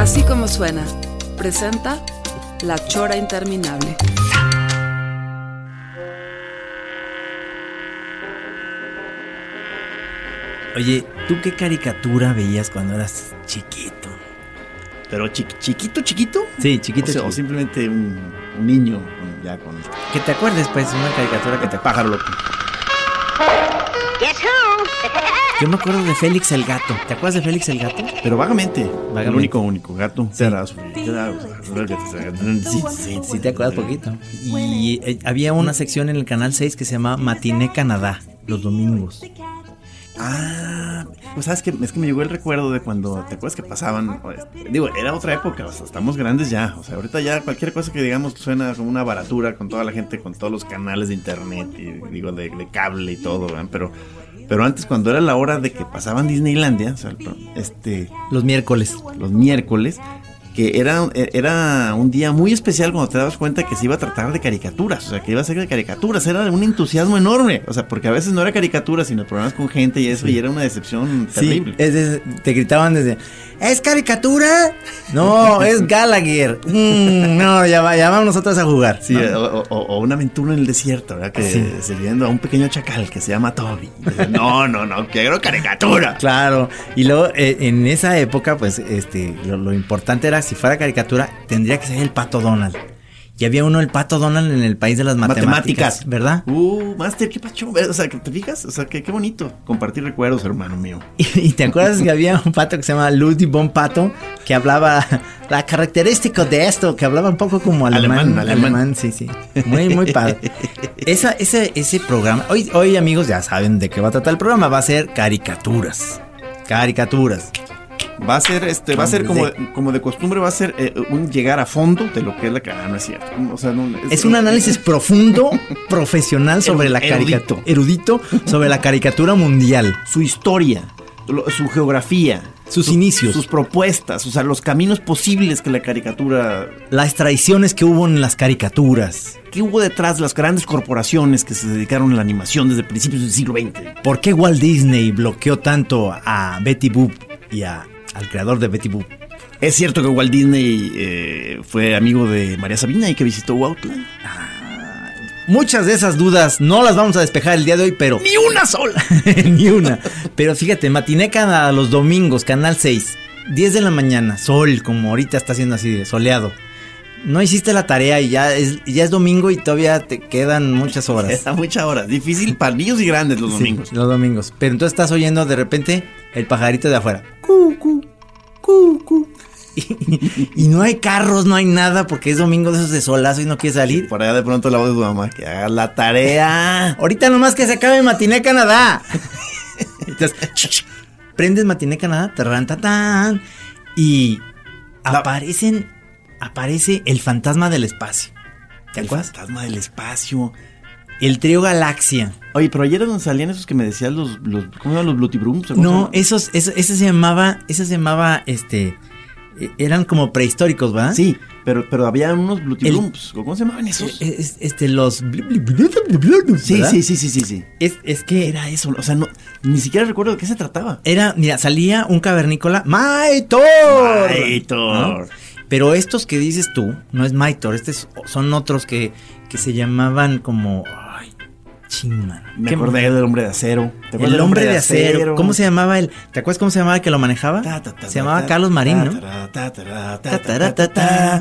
Así como suena, presenta La Chora Interminable. Oye, ¿tú qué caricatura veías cuando eras chiquito? Pero chiqui- chiquito, chiquito. Sí, chiquito. O, sea, o chiquito. simplemente un, un niño con- ya con Que te acuerdes, pues, una caricatura que te... pájaro loco. Yo me acuerdo de Félix el Gato. ¿Te acuerdas de Félix el Gato? Pero vagamente. El Vagamente. único, único gato. Sí. Sí, sí, sí te acuerdas poquito. Y eh, había una sección en el Canal 6 que se llamaba Matiné Canadá, los domingos. Ah, pues sabes que es que me llegó el recuerdo de cuando te acuerdas que pasaban. pues, Digo, era otra época, o sea, estamos grandes ya. O sea, ahorita ya cualquier cosa que digamos suena como una baratura con toda la gente, con todos los canales de internet y digo de, de cable y todo, ¿verdad? Pero, pero antes cuando era la hora de que pasaban Disneylandia, o sea, este, Los miércoles. los miércoles, que era, era un día muy especial cuando te dabas cuenta que se iba a tratar de caricaturas, o sea, que iba a ser de caricaturas, era un entusiasmo enorme, o sea, porque a veces no era caricatura, sino programas con gente y eso, y era una decepción terrible. es de- te gritaban desde... ¿Es caricatura? No, es Gallagher. Mm, no, ya, va, ya vamos nosotros a jugar. Sí, ¿no? o, o- o una aventura en el desierto, ¿verdad? Que Sí. a un pequeño chacal que se llama Toby. No, no, no, quiero caricatura. Claro, y luego eh, en esa época, pues, este, lo, lo importante era si fuera caricatura, tendría que ser el pato Donald. Y había uno, el pato Donald, en el país de las matemáticas, Matemáticas. ¿verdad? Uh, Master, qué pacho. O sea, ¿te fijas? O sea, qué, qué bonito compartir recuerdos, hermano mío. Y, y te acuerdas que había un pato que se llama Ludwig von Pato, que hablaba la característica de esto, que hablaba un poco como alemán. Alemán, alemán. sí, sí. Muy, muy padre. Esa, ese, ese programa, hoy, hoy amigos ya saben de qué va a tratar el programa, va a ser caricaturas. Caricaturas. Va a ser, este, va a ser como, como de costumbre, va a ser eh, un llegar a fondo de lo que es la cara, no es cierto. O sea, no, Es un análisis profundo, profesional sobre la caricatura. Erudito sobre la caricatura mundial. su historia, su geografía, Sus su- inicios. sus propuestas, o sea, los caminos posibles que la caricatura Las traiciones que hubo en las caricaturas. ¿Qué hubo detrás de las grandes corporaciones que se dedicaron a la animación desde principios del siglo XX? ¿Por qué Walt Disney bloqueó tanto a Betty Boop y a- al creador de Betty Boop? Es cierto que Walt Disney eh, fue amigo de María Sabina y que visitó Huautla. Muchas de esas dudas no las vamos a despejar el día de hoy, pero... ¡Ni una sola! Ni una. Pero fíjate, matiné cada los domingos, Canal 6, 10 de la mañana, sol, como ahorita está haciendo así, de soleado. No hiciste la tarea y ya es, ya es domingo y todavía te quedan muchas horas. Está mucha hora. Difícil para niños y grandes los Sí, domingos. los domingos. Pero entonces estás oyendo de repente el pajarito de afuera. Cu, cu, cu, cu. Y, y no hay carros, no hay nada porque es domingo de esos de solazo y no quieres salir. Por allá de pronto la voz de tu mamá, que haga la tarea. Ahorita nomás que se acabe Matiné Canadá. Entonces, prendes Matiné Canadá, tarran, ta, tan, y aparecen, aparece el fantasma del espacio. ¿Te El acuerdas? fantasma del espacio. El trío Galaxia. Oye, pero ayer donde salían esos que me decías los, los ¿cómo se llaman los Blutibrums? ¿Cómo se No, esos, eso, ese se llamaba, ese se llamaba, este, eh, eran como prehistóricos, ¿verdad? Sí, pero, pero había unos Blutibrums. ¿Cómo se llamaban esos? Es- este, los... Sí, sí, sí, sí, sí, sí. Es, es que Era eso, o sea, no, ni siquiera recuerdo de qué se trataba. era, mira, salía un cavernícola, Maitor. Maitor. ¿no? Pero estos que dices tú, no es Maitor, estos son otros que, que se llamaban como, chingman. Me ¿Qué- acordé del hombre de acero. ¿Te acuerdas El hombre de acero. ¿Cómo se llamaba el? ¿Te acuerdas cómo se llamaba el que lo manejaba? Ta, ta, ta, se llamaba Carlos Marín, ¿no?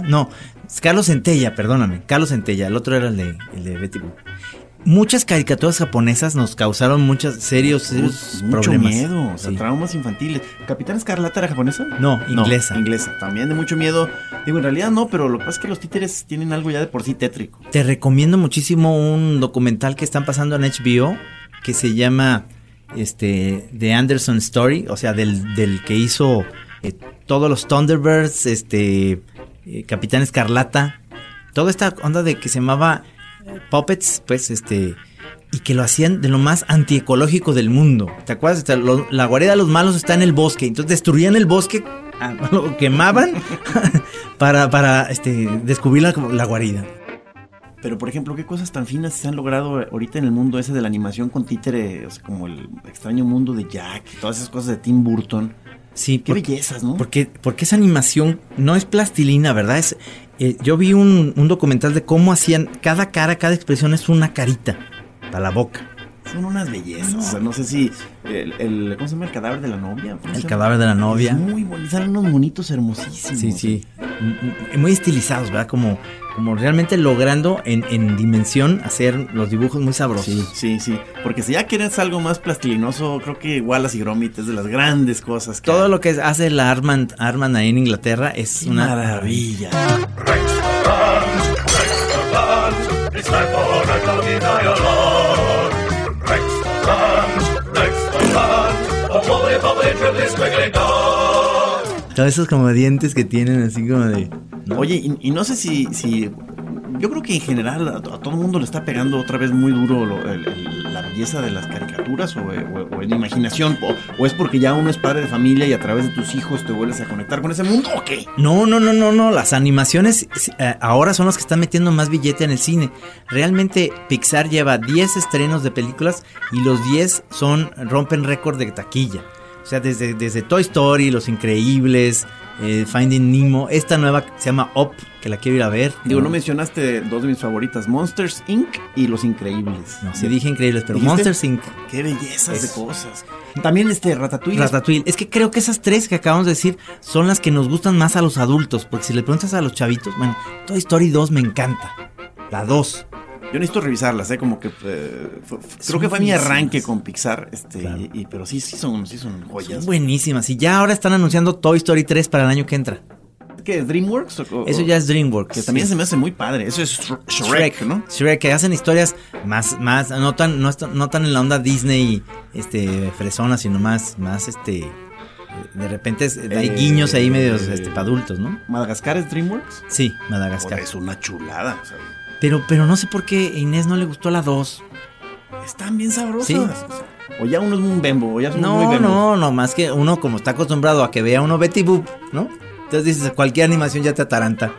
No, Carlos Centella, perdóname. Carlos Centella, el otro era el de, el de Betty Boop. Muchas caricaturas japonesas nos causaron muchos serios, serios Mucho problemas. miedo, o sea, Sí. traumas infantiles. ¿Capitán Escarlata era japonesa? No, inglesa. inglesa, también de mucho miedo. Digo, en realidad no, pero lo que pasa es que los títeres tienen algo ya de por sí tétrico. Te recomiendo muchísimo un documental que están pasando en HBO que se llama este, de Anderson Story, o sea, del, del que hizo eh, todos los Thunderbirds, este, eh, Capitán Escarlata, toda esta onda de que se llamaba Puppets, pues, este, y que lo hacían de lo más antiecológico del mundo. ¿Te acuerdas? Lo- la guarida de los malos está en el bosque, entonces destruían el bosque, ah, lo quemaban para, para este, descubrir la, la guarida. Pero, por ejemplo, ¿qué cosas tan finas se han logrado ahorita en el mundo ese de la animación con títere? O sea, como el extraño mundo de Jack, todas esas cosas de Tim Burton. Sí, Qué porque- bellezas, ¿no? Porque, porque esa animación no es plastilina, ¿verdad? Es, eh, yo vi un, un documental de cómo hacían cada cara, cada expresión es una carita para la boca. Son unas bellezas. O sea, no sé si. El, el- ¿Cómo se llama? El cadáver de la novia. ¿Cómo se El cadáver de la novia. Es muy bonito. Salen unos monitos hermosísimos. Sí, sí. Muy estilizados, ¿verdad? Como, como realmente logrando en, en dimensión hacer los dibujos muy sabrosos. Sí, sí, sí. Porque si ya quieres algo más plastilinoso, creo que Wallace y Gromit es de las grandes cosas. que Todo hay. lo que hace la Armand, Armand ahí en Inglaterra es Qué una maravilla. It's Todos esos como dientes que tienen así como de... ¿no? Oye, y, y no sé si, si. Yo creo que en general a, a todo el mundo le está pegando otra vez muy duro lo- el- el- la belleza de las caricaturas o, o- o en imaginación. O, o es porque ya uno es padre de familia y a través de tus hijos te vuelves a conectar con ese mundo o qué? No, no, no, no, no. Las animaciones eh, ahora son las que están metiendo más billete en el cine. Realmente Pixar lleva 10 estrenos de películas y los 10 son rompen récord de taquilla. O sea, desde, desde Toy Story, Los Increíbles, eh, Finding Nemo, esta nueva se llama Up, que la quiero ir a ver. Digo, no mencionaste dos de mis favoritas, Monsters Inc. y Los Increíbles. No, sí dije Increíbles, pero ¿Dijiste? Monsters Inc. Qué bellezas de cosas. También este Ratatouille. Ratatouille. Es que creo que esas tres que acabamos de decir son las que nos gustan más a los adultos. Porque si le preguntas a los chavitos, bueno, Toy Story 2 me encanta. La 2. Yo necesito revisarlas, ¿eh? Como que. eh, fue- creo que fue mi arranque con Pixar. Este, Claro. y, y- pero sí, sí son, sí son joyas. Son buenísimas. Y ya ahora están anunciando Toy Story 3 para el año que entra. ¿Qué? ¿DreamWorks? O- o- Eso ya es DreamWorks. Que también Sí. se me hace muy padre. Eso es Shrek, Shrek, ¿no? Shrek, que hacen historias más, más, no tan, no, no tan en la onda Disney, este, fresona, sino más, más, este, de repente es- hay Eh, guiños ahí medios, este, para adultos, ¿no? ¿Madagascar es DreamWorks? Sí, Joder, Madagascar. es una chulada. o sea, Pero, pero no sé por qué a Inés no le gustó la 2. están bien sabrosas. Sí. O, sea, o ya uno es un bembo, o ya son muy No, bembos. no, no, más que uno como está acostumbrado a que vea uno Betty Boop, ¿no? Entonces dices, cualquier animación ya te ataranta.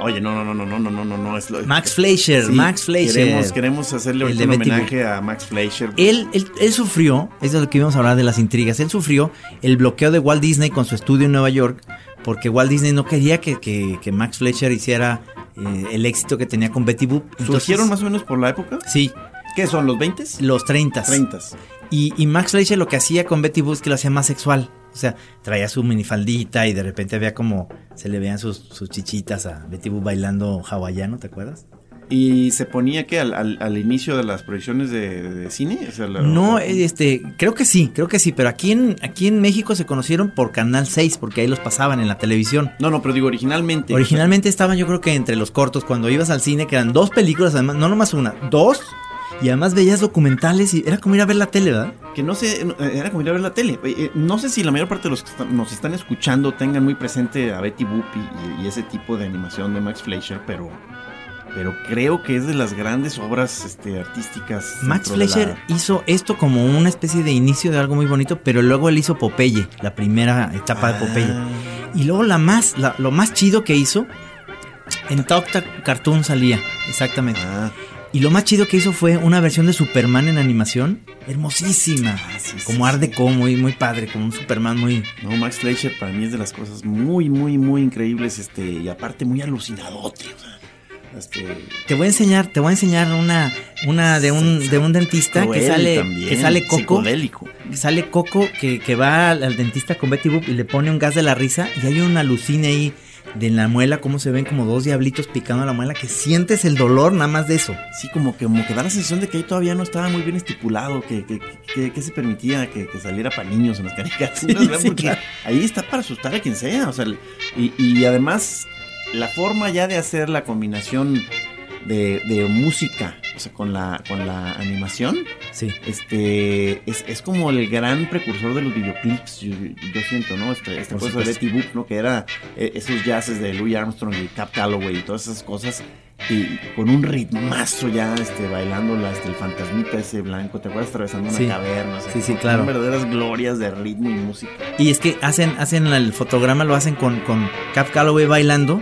Oye, no, no, no, no, no, no, no, no, no. Es lo, Max Fleischer, Sí, Max Fleischer. Queremos, queremos hacerle de un homenaje a Max Fleischer. Él, él, él sufrió, eso es lo que íbamos a hablar de las intrigas, él sufrió el bloqueo de Walt Disney con su estudio en Nueva York, porque Walt Disney no quería que, que- que Max Fletcher hiciera eh, el éxito que tenía con Betty Boop. Entonces, ¿Surgieron más o menos por la época? Sí, ¿Qué son, los 20? los 30. 30. Y, y Max Fleischer lo que hacía con Betty Boop es que lo hacía más sexual. O sea, traía su minifaldita y de repente había como se le veían sus, sus chichitas a Betty Boop bailando hawaiano, ¿te acuerdas? ¿Y se ponía que al, al- al inicio de las proyecciones de, de cine? O sea, la- No, este, creo que sí, creo que sí, pero aquí en, aquí en México se conocieron por Canal 6, porque ahí los pasaban en la televisión. No, no, pero digo originalmente. Originalmente estaban yo creo que entre los cortos, cuando ibas al cine, que eran dos películas, además, no nomás una, dos, y además veías documentales y era como ir a ver la tele, ¿verdad? Que no sé, no, era como ir a ver la tele. Eh, eh, No sé si la mayor parte de los que nos están escuchando tengan muy presente a Betty Boop y, y ese tipo de animación de Max Fleischer, pero, pero creo que es de las grandes obras este, artísticas. Max la- Fleischer hizo esto como una especie de inicio de algo muy bonito, pero luego él hizo Popeye, la primera etapa de Popeye. Ah. Y luego la más, la- lo más chido que hizo, en Top Ta- Cartoon salía, exactamente. Ah, Y lo más chido que hizo fue una versión de Superman en animación, hermosísima, Ah, sí, sí, como sí. Art Deco, muy, muy padre, como un Superman muy... no, Max Fleischer para mí es de las cosas muy, muy, muy increíbles, este, y aparte muy alucinadote. o sea, este, Te voy a enseñar, te voy a enseñar una, una de un, de un dentista que sale, también, que sale Coco, que sale Coco que, que va al, al dentista con Betty Boop y le pone un gas de la risa y hay una alucina ahí de la muela, cómo se ven como dos diablitos picando la muela, que sientes el dolor nada más de eso. Sí, como que, como que da la sensación de que ahí todavía no estaba muy bien estipulado, que, que, que- que se permitía que, que saliera para niños en las caricaturas, Sí, ¿verdad? sí, Porque claro. ahí está para asustar a quien sea, o sea, y, y además la forma ya de hacer la combinación de, de música, o sea, con la, con la animación, Sí. este, es, es como el gran precursor de los videoclips, yo, yo siento, ¿no? Este, este Por cosa de. Betty Boop, ¿no? Que era eh, esos jazzes de Louis Armstrong y Cap Calloway y todas esas cosas. Y con un ritmazo ya, este, bailando las del fantasmita ese blanco, ¿te acuerdas? Atravesando una Sí. caverna. o sea, Sí, sí, son claro. verdaderas glorias de ritmo y música. Y es que hacen, hacen el fotograma, lo hacen con, con Cap Calloway bailando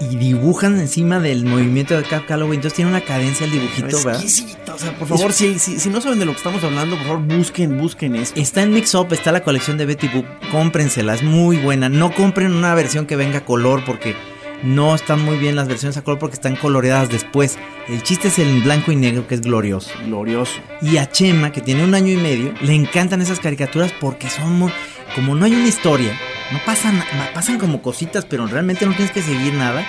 y dibujan encima del movimiento de Cap Calloway. Entonces tiene una cadencia el dibujito, ¿verdad? Exquisito, o sea, por favor, si, si, si no saben de lo que estamos hablando, por favor, busquen, busquen esto. Está en Mix Up, está la colección de Betty Boop. Cómprensela, es muy buena. No compren una versión que venga a color porque no están muy bien las versiones a color porque están coloreadas después. El chiste es el en blanco y negro que es glorioso. Glorioso. Y a Chema, que tiene un año y medio, le encantan esas caricaturas porque son muy... Como no hay una historia, no pasan, pasan como cositas, pero realmente no tienes que seguir nada.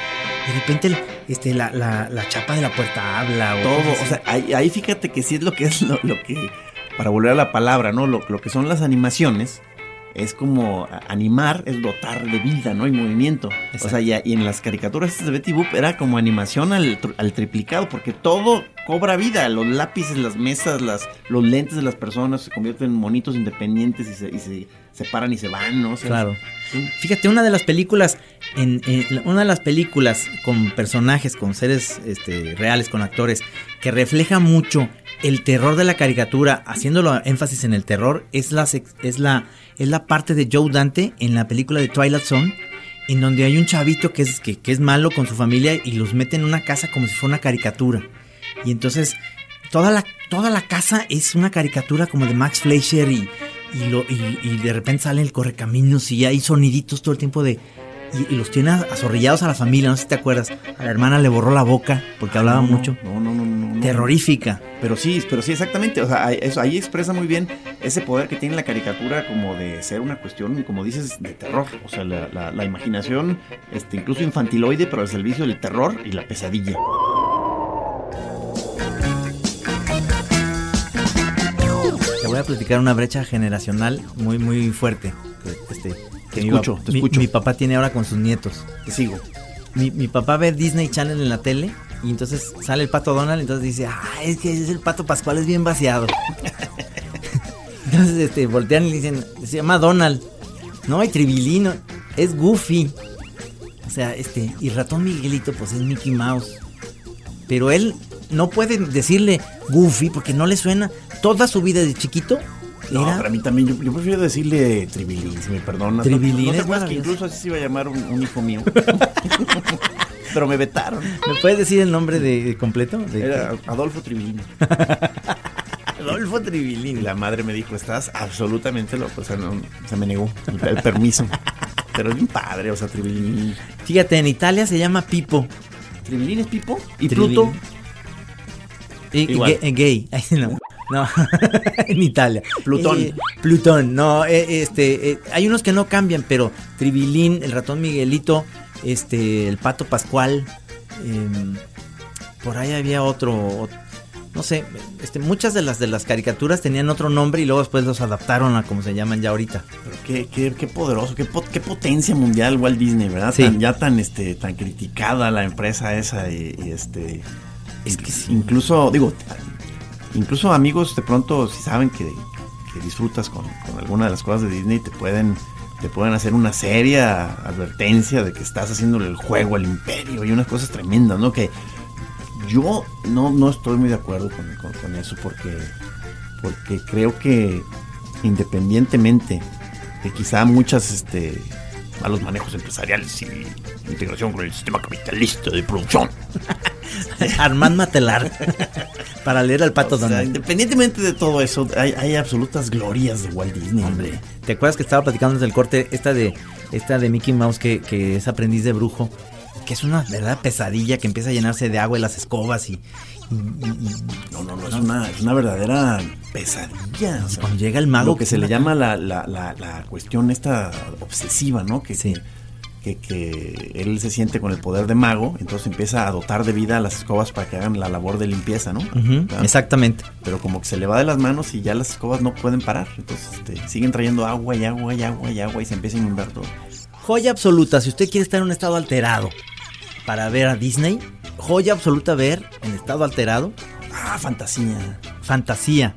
De repente este, la, la, la chapa de la puerta habla. O Todo, o sea, ahí, ahí fíjate que sí es lo que es lo, lo que, para volver a la palabra, ¿no? Lo, lo que son las animaciones, es como animar, es dotar de vida, ¿no? Y movimiento. Exacto. O sea, y, y en las caricaturas de Betty Boop era como animación al, al triplicado, porque todo cobra vida. Los lápices, las mesas, las, los lentes de las personas se convierten en monitos independientes y se, y se separan y se van, ¿no? O sea, Claro. sí. Fíjate, una de las películas, en, en- una de las películas con personajes, con seres este, reales, con actores, que refleja mucho el terror de la caricatura, haciéndolo énfasis en el terror, es la, es la, es la parte de Joe Dante en la película de Twilight Zone, en donde hay un chavito que es, que, que es malo con su familia y los mete en una casa como si fuera una caricatura. Y entonces toda la, toda la casa es una caricatura como de Max Fleischer y, y, lo, y, y de repente sale el correcaminos y hay soniditos todo el tiempo de... Y, los tiene azorrillados a la familia, no sé si te acuerdas. A la hermana le borró la boca porque hablaba No, mucho. No, no, no, no. no. Terrorífica. Pero sí, pero sí, exactamente. O sea, ahí- eso, ahí expresa muy bien ese poder que tiene la caricatura como de ser una cuestión, como dices, de terror. O sea, la, la- la imaginación, este, incluso infantiloide, pero al servicio del terror y la pesadilla. Te voy a platicar una brecha generacional muy, muy fuerte. Este, mi escucho, te escucho. mi papá tiene ahora con sus nietos. Te sigo. Mi, mi papá ve Disney Channel en la tele y entonces sale el pato Donald, entonces dice, ah, es que es el pato Pascual, es bien vaciado. entonces este, voltean y le dicen, se llama Donald. No, hay Tribilino, es Goofy. O sea, este, y ratón Miguelito, pues es Mickey Mouse. Pero él no puede decirle Goofy porque no le suena. Toda su vida de chiquito No, era para mí también, yo, yo prefiero decirle Tribilín, si me perdonas. Tribilín ¿No, te es acuerdas que incluso así se iba a llamar un, un hijo mío? pero me vetaron. ¿Me puedes decir el nombre de, de completo? De- Era Adolfo Tribilín. Adolfo Y Tribilín. la madre me dijo, estás absolutamente loco. O sea, no, se me negó el, el permiso. Pero es bien padre, o sea, Tribilín. Fíjate, en Italia se llama Pipo. ¿Tribilín es Pipo? ¿Y Tribilín. Pluto? Y- y Igual. gay, eh, gay. Ay, no, no. en Italia. Plutón. Eh, Plutón, no, eh, este, eh, hay unos que no cambian, pero Tribilín, el ratón Miguelito, este, el pato Pascual, em, por ahí había otro, ot- no sé, este, muchas de las de las caricaturas tenían otro nombre y luego después los adaptaron a como se llaman ya ahorita. Pero qué, qué, qué poderoso, qué, qué potencia mundial Walt Disney, ¿verdad? Sí. Tan- ya tan, este, tan criticada la empresa esa y, y, este... Es que sí. Incluso, digo, incluso amigos de pronto si saben que, que disfrutas con, con alguna de las cosas de Disney te pueden... Te pueden hacer una seria advertencia de que estás haciéndole el juego al imperio y unas cosas tremendas, ¿no? Que yo no, no estoy muy de acuerdo con, con- con eso porque, porque creo que independientemente de quizá muchas este, malos manejos empresariales y integración con el sistema capitalista de producción. Armand Matelar. para leer al pato O sea, Donald. independientemente de todo eso, hay, hay absolutas glorias de Walt Disney, hombre. ¿Te acuerdas que estaba platicando desde el corte esta de esta de Mickey Mouse que, que es aprendiz de brujo? Que es una verdadera pesadilla que empieza a llenarse de agua y las escobas y, y- y- y No, no, no, es una, es una verdadera pesadilla. o sea, cuando llega el mago lo que se le llama la, la, la, la cuestión esta obsesiva, ¿no? Que, Sí. que, que él se siente con el poder de mago, entonces empieza a dotar de vida a las escobas para que hagan la labor de limpieza, ¿no? ¿Verdad? exactamente. Pero como que se le va de las manos y ya las escobas no pueden parar. Entonces este, siguen trayendo agua y agua y agua y agua y se empieza a inundar todo. Joya absoluta, si usted quiere estar en un estado alterado para ver a Disney, joya absoluta ver en estado alterado Ah, fantasía. Fantasía.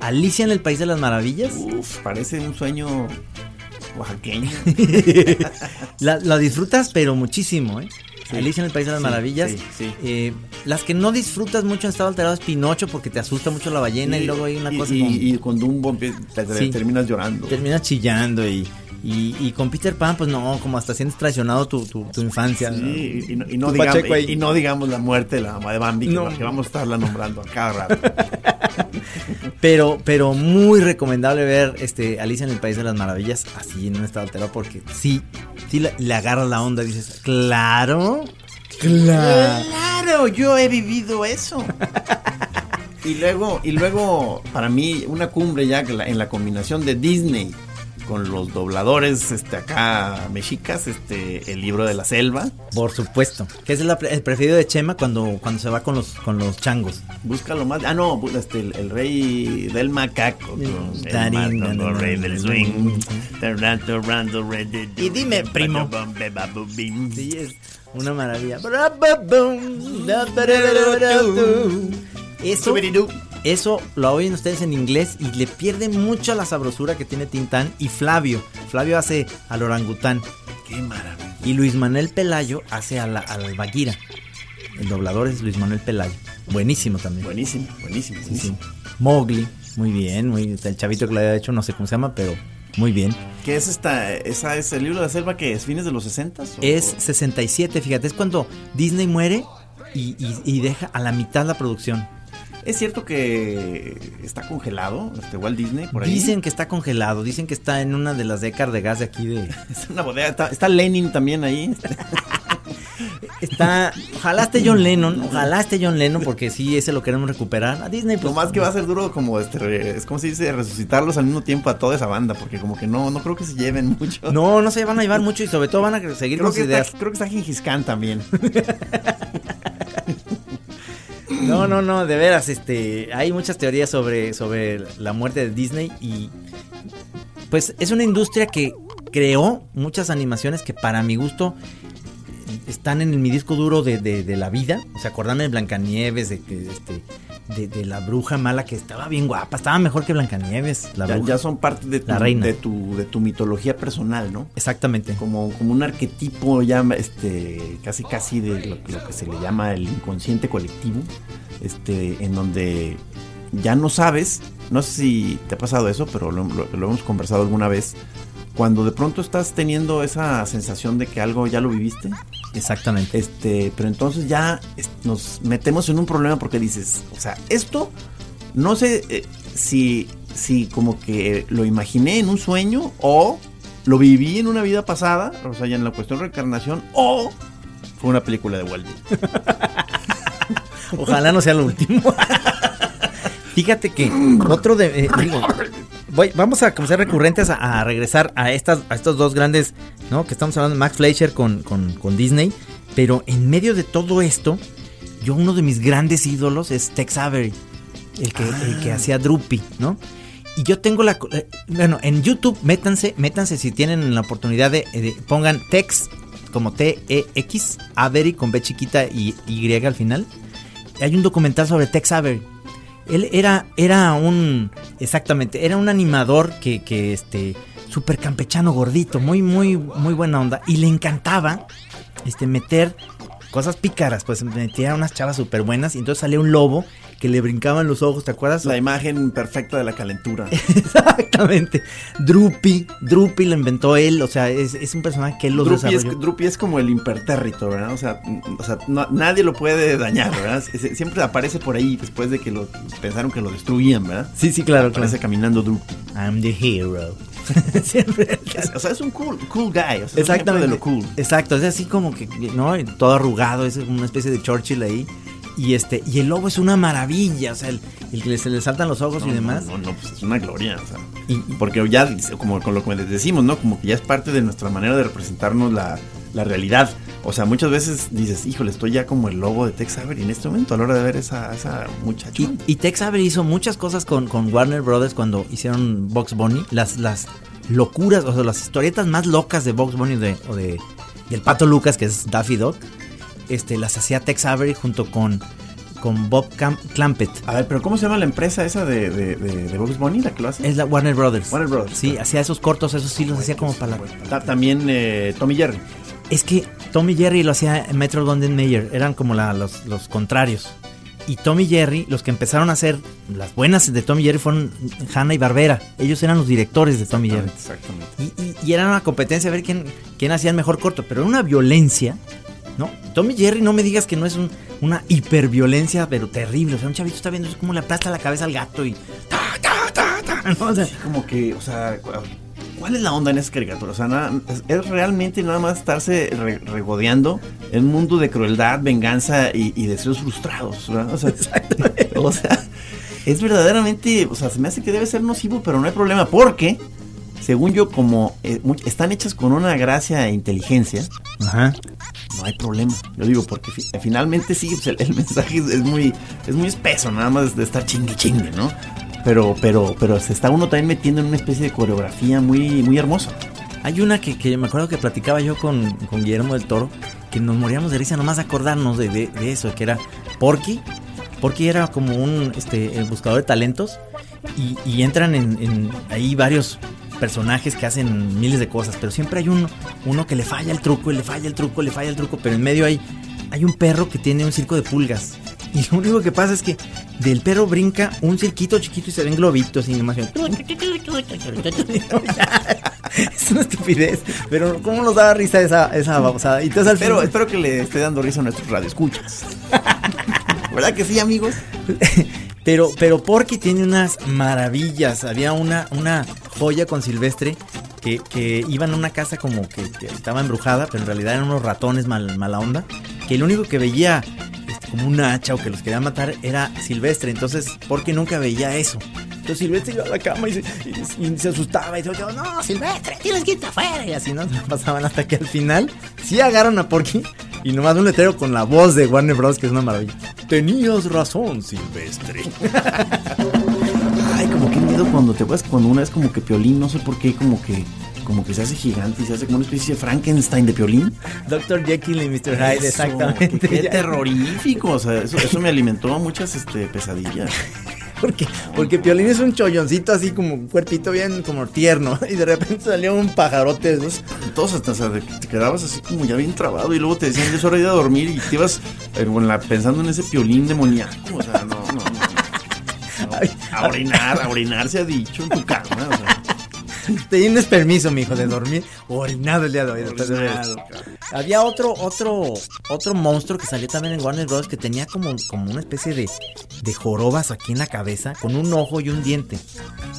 Alicia en el País de las Maravillas. Uf, parece un sueño oaxaqueño. La, la disfrutas, pero muchísimo, ¿eh? Sí. Alicia en el País de las Sí, Maravillas. sí, sí. Eh, las que no disfrutas mucho en estado alterado es Pinocho porque te asusta mucho la ballena y, luego hay una y, cosa y, como- y te, te Sí. terminas llorando. terminas chillando y, y, y con Peter Pan, pues no, como hasta sientes traicionado tu, tu, tu infancia. ¿no? Sí, y, y no, y no Tu digamos, y, y no digamos la muerte de la mamá de Bambi, que, No. va- que vamos a estarla nombrando a cada rato. Pero, pero muy recomendable ver este Alicia en el País de las Maravillas así en un estado alterado porque sí, sí le, le agarras la onda y dices, claro, claro. Claro, yo he vivido eso. y luego, y luego, para mí, una cumbre ya en la combinación de Disney con los dobladores este acá mexicas, este el libro de la selva. Por supuesto. Que es la el preferido de Chema cuando, cuando se va con los, con los changos. Búscalo más. Ah, no, este, el, el rey del macaco. el rey del swing. Y dime, primo. Sí, es una maravilla. Eso, eso lo oyen ustedes en inglés y le pierde mucho la sabrosura que tiene Tintán y Flavio. Flavio hace al orangután Qué maravilla. y Luis Manuel Pelayo hace a la, al Bagheera. El doblador es Luis Manuel Pelayo. Buenísimo también. Buenísimo, buenísimo, Sí, buenísimo. sí. Mowgli, muy bien, muy el chavito que lo había hecho, no sé cómo se llama, pero muy bien. ¿Qué es esta? ¿Esa es el libro de la selva que es fines de los 60 Es 67, fíjate, es cuando Disney muere y, y- y deja a la mitad la producción. ¿Es cierto que está congelado este Walt Disney por ahí? Dicen que está congelado, dicen que está en una de las décadas de gas de aquí de... Es una bodega. Está, está Lenin también ahí. Está... Ojalá esté John Lennon, ojalá esté John Lennon porque sí, ese lo queremos recuperar. A Disney pues... Lo más que va a ser duro como este, es como se dice, resucitarlos al mismo tiempo a toda esa banda, porque como que no, no creo que se lleven mucho. No, no se van a llevar mucho y sobre todo van a seguir creo con sus ideas. está, creo que está Gengis Khan también. No, no, no, de veras, este, hay muchas teorías sobre, sobre la muerte de Disney y pues es una industria que creó muchas animaciones que para mi gusto están en mi disco duro de, de- de la vida. O sea, acordarme de Blancanieves, de, que, este, de, de la bruja mala que estaba bien guapa, estaba mejor que Blancanieves, la Ya, bruja. ya son parte de tu, La reina. de tu de tu mitología personal, ¿no? Exactamente. Como, como un arquetipo ya este casi casi de lo, lo que se le llama el inconsciente colectivo, este en donde ya no sabes, no sé si te ha pasado eso, pero lo, lo- lo hemos conversado alguna vez, cuando de pronto estás teniendo esa sensación de que algo ya lo viviste, Exactamente. este, pero entonces ya nos metemos en un problema porque dices, o sea, esto no sé eh, si, si como que lo imaginé en un sueño o lo viví en una vida pasada, o sea, ya en la cuestión de reencarnación, o fue una película de Walt Disney. Ojalá no sea lo último. Fíjate que otro de. eh, digo, voy- vamos a como ser recurrentes a, a regresar a estas a estos dos grandes, ¿no? Que estamos hablando Max Fleischer con, con, con Disney. Pero en medio de todo esto, yo uno de mis grandes ídolos es Tex Avery. El que, el que hacía Droopy, ¿no? Y yo tengo la. eh, Bueno, en YouTube, métanse, métanse si tienen la oportunidad de. de- pongan Tex como T-E-X, Avery con B chiquita y Y al final. Hay un documental sobre Tex Avery. Él era, era un, exactamente, era un animador que, que este, súper campechano gordito, muy, muy, muy buena onda. Y le encantaba, este, meter cosas pícaras, pues metía unas chavas súper buenas y entonces salía un lobo que le brincaban los ojos, ¿te acuerdas? La imagen perfecta de la calentura. Exactamente. Droopy, Droopy lo inventó él, o sea, es, es un personaje que él lo Drupi es, desarrolló. Drupi es como el impertérrito, ¿verdad? O sea, o sea no- nadie lo puede dañar, ¿verdad? Sie- Siempre aparece por ahí después de que lo pensaron que lo destruían, ¿verdad? Sí, sí, claro, claro. Aparece caminando Drupi. I'm the hero. Siempre. Es- O sea, es un cool, cool guy. O sea, es Exactamente. de lo cool. Exacto, es así como que, ¿no? Todo arrugado, es una especie de Churchill ahí. Y este, y el lobo es una maravilla, o sea, el, el que se le saltan los ojos No, y demás. No, no, no, pues es una gloria. O sea, Y- y- porque ya, como con lo que decimos, ¿no? Como que ya es parte de nuestra manera de representarnos la, la realidad. O sea, muchas veces dices, híjole, estoy ya como el lobo de Tex Avery en este momento a la hora de ver esa, esa muchacha. Y, y Tex Avery hizo muchas cosas con, con Warner Brothers cuando hicieron Box Bunny. Las, las locuras, o sea, las historietas más locas de Box Bunny de, o de del Pato Lucas, que es Daffy Dog, este, las hacía Tex Avery junto con con Bob Clampett. A ver, pero ¿cómo se llama la empresa esa de, de, de, de Bugs Bunny, la que lo hace? Es la Warner Brothers. Warner Brothers. Sí, hacía esos cortos, esos sí los hacía como para la... Ta- También eh, Tommy Jerry. Es que Tommy Jerry lo hacía Metro Golden Mayer, eran como la- los, los contrarios. Y Tommy Jerry, los que empezaron a hacer las buenas de Tommy Jerry fueron Hanna y Barbera. Ellos eran los directores de Tommy Jerry. Exactamente. Y, y- y era una competencia a ver quién, quién hacía el mejor corto, pero era una violencia, ¿no? Tommy Jerry, no me digas que no es un- una hiperviolencia, pero terrible. O sea, un chavito está viendo cómo le aplasta la cabeza al gato y. ¡Ta, ta, ta, ta! ¿no? O sea, Como que, o sea, cu- ¿cuál es la onda en esa caricatura? O sea, nada- es, es realmente nada más estarse re- regodeando en un mundo de crueldad, venganza y, y deseos frustrados, ¿verdad? O sea, o sea, es verdaderamente, o sea, se me hace que debe ser nocivo, pero no hay problema, porque, según yo, como eh, están hechas con una gracia e inteligencia, Ajá. no hay problema. Yo digo, porque fi- finalmente sí, pues, el, el mensaje es, muy, es muy espeso, nada más de estar chingue chingue, ¿no? Pero, pero, pero se está uno también metiendo en una especie de coreografía muy, muy hermosa. Hay una que, que me acuerdo que platicaba yo con, con Guillermo del Toro, que nos moríamos de risa nomás de acordarnos de, de- de eso, que era Porky. Porky era como un este, el buscador de talentos y, y entran en, en ahí varios personajes que hacen miles de cosas, pero siempre hay uno, uno que le falla el truco, y le falla el truco, le falla el truco, pero en medio hay, hay un perro que tiene un circo de pulgas. Y lo único que pasa es que del perro brinca un cirquito chiquito y se ven globitos y nomás. Es una estupidez. Pero ¿cómo nos daba risa esa, esa babosada? Y entonces al Pero espero que le esté dando risa a nuestros radioescuchas. ¿Verdad que sí, amigos? Pero, pero Porky tiene unas maravillas. Había una, una joya con Silvestre que, que iban a una casa como que, estaba embrujada, pero en realidad eran unos ratones mal, mala onda. Que el único que veía este, como un hacha o que los quería matar era Silvestre. Entonces Porky nunca veía eso. Entonces Silvestre iba a la cama y se, y- se asustaba y decía, no, Silvestre, tienes que irte afuera. Y así no se pasaban hasta que al final sí agarran a Porky y nomás un letrero con la voz de Warner Bros. que es una maravilla. Tenías razón, Silvestre. Ay, como que miedo cuando te acuerdas cuando una vez como que Piolín, no sé por qué, como que como que se hace gigante y se hace como una especie de Frankenstein de Piolín. Dr. Jekyll y Mr. Hyde, Eso, exactamente. Qué terrorífico, o sea, eso, eso me alimentó muchas este, pesadillas. Porque, porque Piolín es un cholloncito así como un cuerpito bien como tierno. Y de repente salió un pajarote de esos. Todos hasta, o sea, te quedabas así como ya bien trabado y luego te decían ya es hora de ir a dormir y te ibas eh, con la- pensando en ese Piolín demoníaco, o sea, no, no, no. No, a orinar, a orinar se ha dicho en tu cama, o sea. Tienes permiso, mijo, de dormir orinado el día de hoy. Orinado. Había otro, otro, otro monstruo que salió también en Warner Bros. que tenía como, como una especie de, de jorobas aquí en la cabeza, con un ojo y un diente.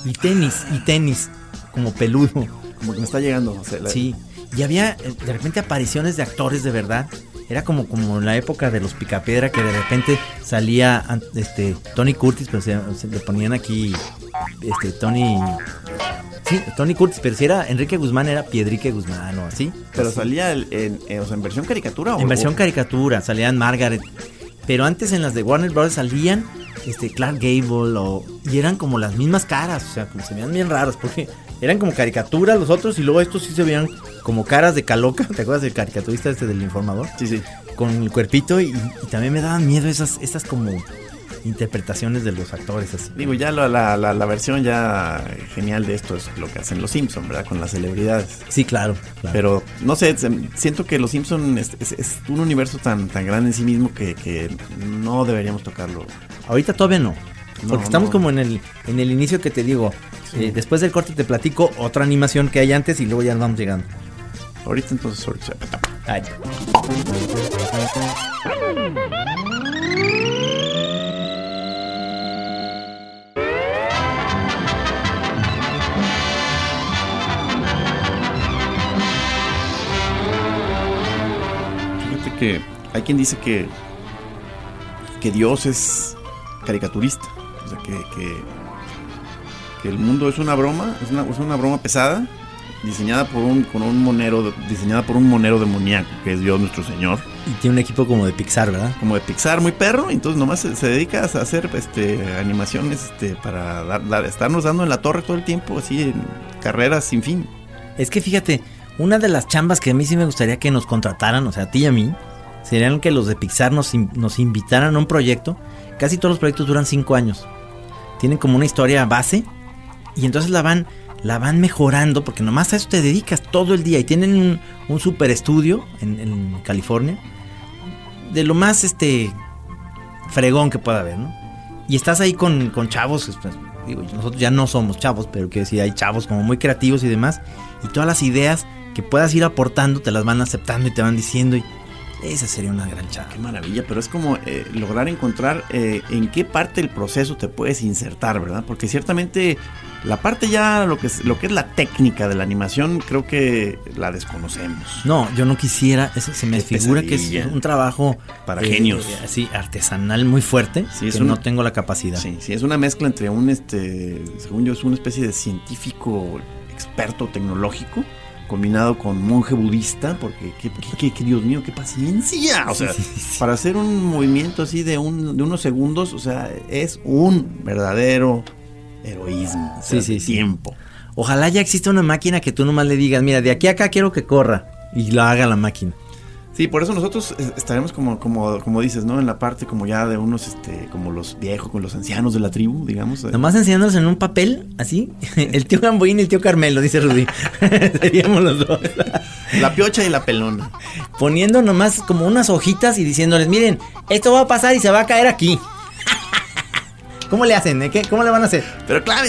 Y tenis, y tenis, como peludo. Como que me está llegando, sea, la- Sí, y había eh, de repente apariciones de actores de verdad. Era como, como en la época de los Picapiedra que de repente salía este Tony Curtis, pero se, se le ponían aquí este Tony Sí, Tony Curtis, pero si era Enrique Guzmán era Piedrique Guzmán o así. Pero salía el- en, en- o sea, en versión caricatura o En versión caricatura, salían Margaret. Pero antes en las de Warner Bros. salían este, Clark Gable o, y eran como las mismas caras, o sea, como se veían bien raros, porque eran como caricaturas los otros y luego estos sí se veían como caras de caloca, ¿te acuerdas del caricaturista este del informador? Sí, sí. Con el cuerpito y, y también me daban miedo esas, esas como interpretaciones de los actores así. Digo, ya la, la, la, la versión ya genial de esto es lo que hacen los Simpsons, ¿verdad? Con las celebridades. Sí, claro. claro. Pero, no sé, siento que los Simpsons es, es- es un universo tan, tan grande en sí mismo que, que no deberíamos tocarlo. Ahorita todavía no. No, Porque estamos no. como en el, en el inicio que te digo. eh, después del corte te platico otra animación que hay antes y luego ya nos vamos llegando. Ahorita entonces, ahorita. Ay. Fíjate que hay quien dice que, que Dios es caricaturista. O sea, que, que, que el mundo es una broma, es una, es una broma pesada, diseñada por un, con un monero, diseñada por un monero demoníaco, que es Dios nuestro Señor. Y tiene un equipo como de Pixar, ¿verdad? Como de Pixar, muy perro, entonces nomás se, se dedica a hacer este, animaciones este, para dar- dar- estarnos dando en la torre todo el tiempo, así en carreras sin fin. Es que fíjate, una de las chambas que a mí sí me gustaría que nos contrataran, o sea, a ti y a mí, serían que los de Pixar nos, nos invitaran a un proyecto. Casi todos los proyectos duran cinco años. Tienen como una historia base y entonces la van, la van mejorando porque nomás a eso te dedicas todo el día y tienen un, un super estudio en, California de lo más este fregón que pueda haber, ¿no? Y estás ahí con, con chavos, pues, digo, nosotros ya no somos chavos, pero que sí hay chavos como muy creativos y demás, y todas las ideas que puedas ir aportando te las van aceptando y te van diciendo esa sería una gran chava. Qué maravilla, pero es como eh, lograr encontrar eh, en qué parte del proceso te puedes insertar, ¿verdad? Porque ciertamente la parte ya, lo que es, lo que es la técnica de la animación, creo que la desconocemos. No, yo no quisiera, eso se me Qué figura que es un trabajo Para genios. así artesanal muy fuerte, Sí, es que no tengo la capacidad. Sí, sí, es una mezcla entre un, este, según yo, es una especie de científico experto tecnológico combinado con monje budista, porque qué, qué- qué- qué- Dios mío, qué paciencia. O sea, Sí, sí, sí. para hacer un movimiento así de, un, de unos segundos, o sea, es un verdadero heroísmo. o sea, Sí, sí. tiempo. Ojalá ya exista una máquina que tú nomás le digas, mira, de aquí a acá quiero que corra y lo haga la máquina. Sí, por eso nosotros eh, estaremos como, como, como dices, ¿no? En la parte como ya de unos, este, como los viejos, con los ancianos de la tribu, digamos. Nomás enseñándolos en un papel, así. El tío Gamboín y el tío Carmelo, dice Rudy. Seríamos los dos. La piocha y la pelona. Poniendo nomás como unas hojitas y diciéndoles, miren, esto va a pasar y se va a caer aquí. ¿Cómo le hacen? eh? ¿Qué? ¿Cómo le van a hacer? Pero claro,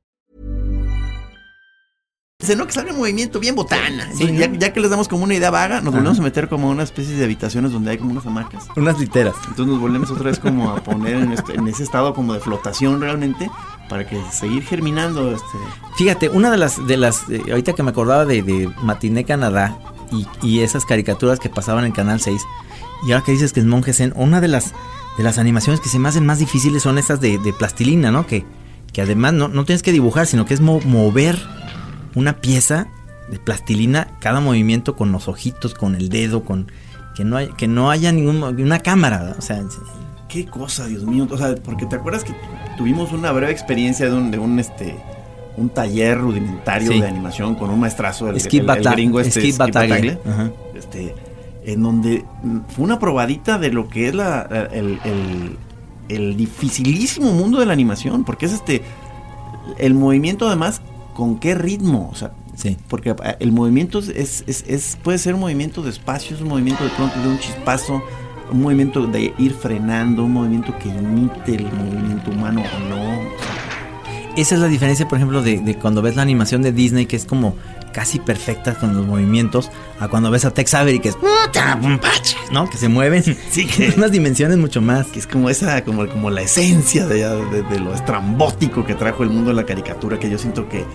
¿No? Que salga en movimiento bien botana. Sí, Entonces, ya, que les damos como una idea vaga, nos Ajá. volvemos a meter como a una especie de habitaciones donde hay como unas hamacas. Unas literas. Entonces nos volvemos otra vez como a poner en, este- en ese estado como de flotación realmente para que seguir germinando este Fíjate, una de las, de las, eh, ahorita que me acordaba de, de Matiné Canadá y, y esas caricaturas que pasaban en Canal 6, y ahora que dices que es Monje Zen, una de las, de las animaciones que se me hacen más difíciles son esas de, de plastilina, ¿no? Que, que además no, no tienes que dibujar, sino que es mo- mover una pieza de plastilina, cada movimiento con los ojitos, con el dedo, con que no, hay, que no haya ningún, una cámara, o sea, qué cosa, Dios mío, o sea, porque te acuerdas que tuvimos una breve experiencia de un, de un este un taller rudimentario Sí. de animación con un maestrazo del Skip el- el Bata- gringo este Skip este en donde fue una probadita de lo que es la, el, el- el dificilísimo mundo de la animación, porque es este el movimiento además con qué ritmo, o sea, sí. porque eh, el movimiento es, es, puede ser un movimiento despacio, es un movimiento de pronto de un chispazo, un movimiento de ir frenando, un movimiento que imite el movimiento humano o no. Esa es la diferencia, por ejemplo, de, de cuando ves la animación de Disney, que es como casi perfecta con los movimientos, a cuando ves a Tex Avery, que es. ¿No? Que se mueven. Sí, que- unas dimensiones mucho más. Que es como esa, como, como la esencia de, de- de lo estrambótico que trajo el mundo de la caricatura, que yo siento que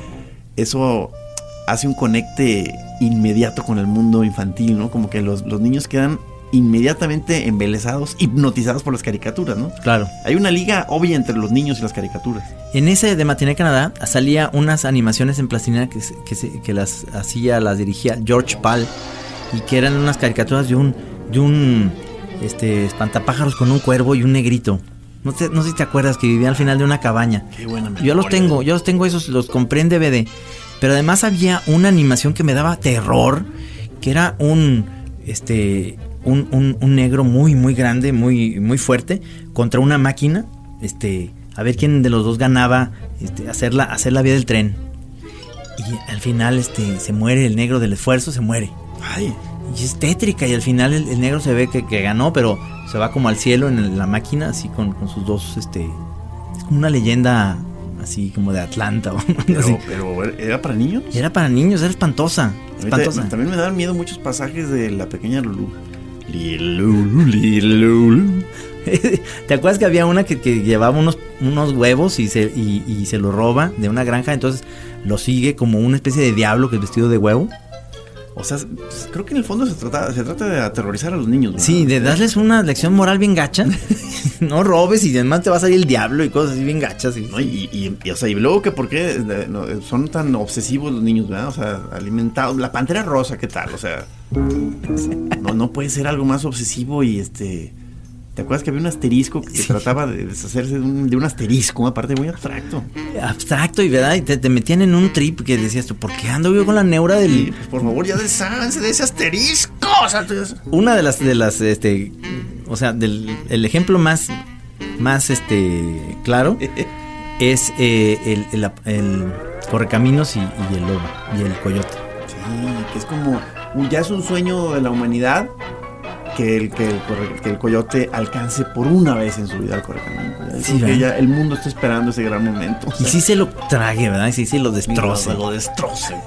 eso hace un conecte inmediato con el mundo infantil, ¿no? Como que los, los niños quedan inmediatamente embelesados, hipnotizados por las caricaturas, ¿no? Claro. Hay una liga obvia entre los niños y las caricaturas. En ese de Matiné Canadá salía unas animaciones en plastilina que, que, que las hacía, las dirigía George Pal y que eran unas caricaturas de un de un este espantapájaros con un cuervo y un negrito. No, sé- no sé si te acuerdas que vivía al final de una cabaña. Qué buena Yo los memoria. tengo, yo los tengo esos, los compré en DVD. Pero además había una animación que me daba terror, que era un este un, un- un negro muy muy grande, muy muy fuerte contra una máquina, este, a ver quién de los dos ganaba este, hacer la hacer la vía del tren. Y al final este se muere el negro del esfuerzo, se muere. Ay, Y es tétrica y al final el, el negro se ve que, que ganó, pero se va como al cielo en la máquina, así con, con sus dos, este... Es como una leyenda así como de Atlanta o así. pero, pero ¿era para niños? Era para niños, era espantosa. Espantosa. también me daban miedo muchos pasajes de la pequeña Lulu. ¿Te acuerdas que había una que, que llevaba unos, unos huevos y se, y, y se los roba de una granja? Entonces lo sigue como una especie de diablo que es vestido de huevo. O sea, pues, creo que en el fondo se trata, se trata de aterrorizar a los niños. ¿verdad? Sí, de darles una lección moral bien gacha. no robes y además te va a salir el diablo y cosas así bien gachas. y- ¿no? Y, y- y, o sea, y luego que por qué no, son tan obsesivos los niños, ¿verdad? O sea, alimentados. La pantera rosa, ¿qué tal? O sea, no, no puede ser algo más obsesivo y este. ¿Te acuerdas que había un asterisco que trataba de deshacerse de un, de un asterisco, aparte muy abstracto? Abstracto y verdad, y te, te metían en un trip que decías tú, ¿por qué ando yo con la neura del... pues por favor, ya desháganse de ese asterisco. O sea, Una de las, de las, este, o sea, del el ejemplo más, más, este, claro es eh, el, el, el correcaminos y, y el lobo y el coyote. Sí, que es como. Ya es un sueño de la humanidad que el, que el, que el coyote alcance por una vez en su vida al correcamino. El mundo está esperando ese gran momento. o Y sí se lo trague, ¿verdad? Y sí se lo destroce. Lo, lo destroce.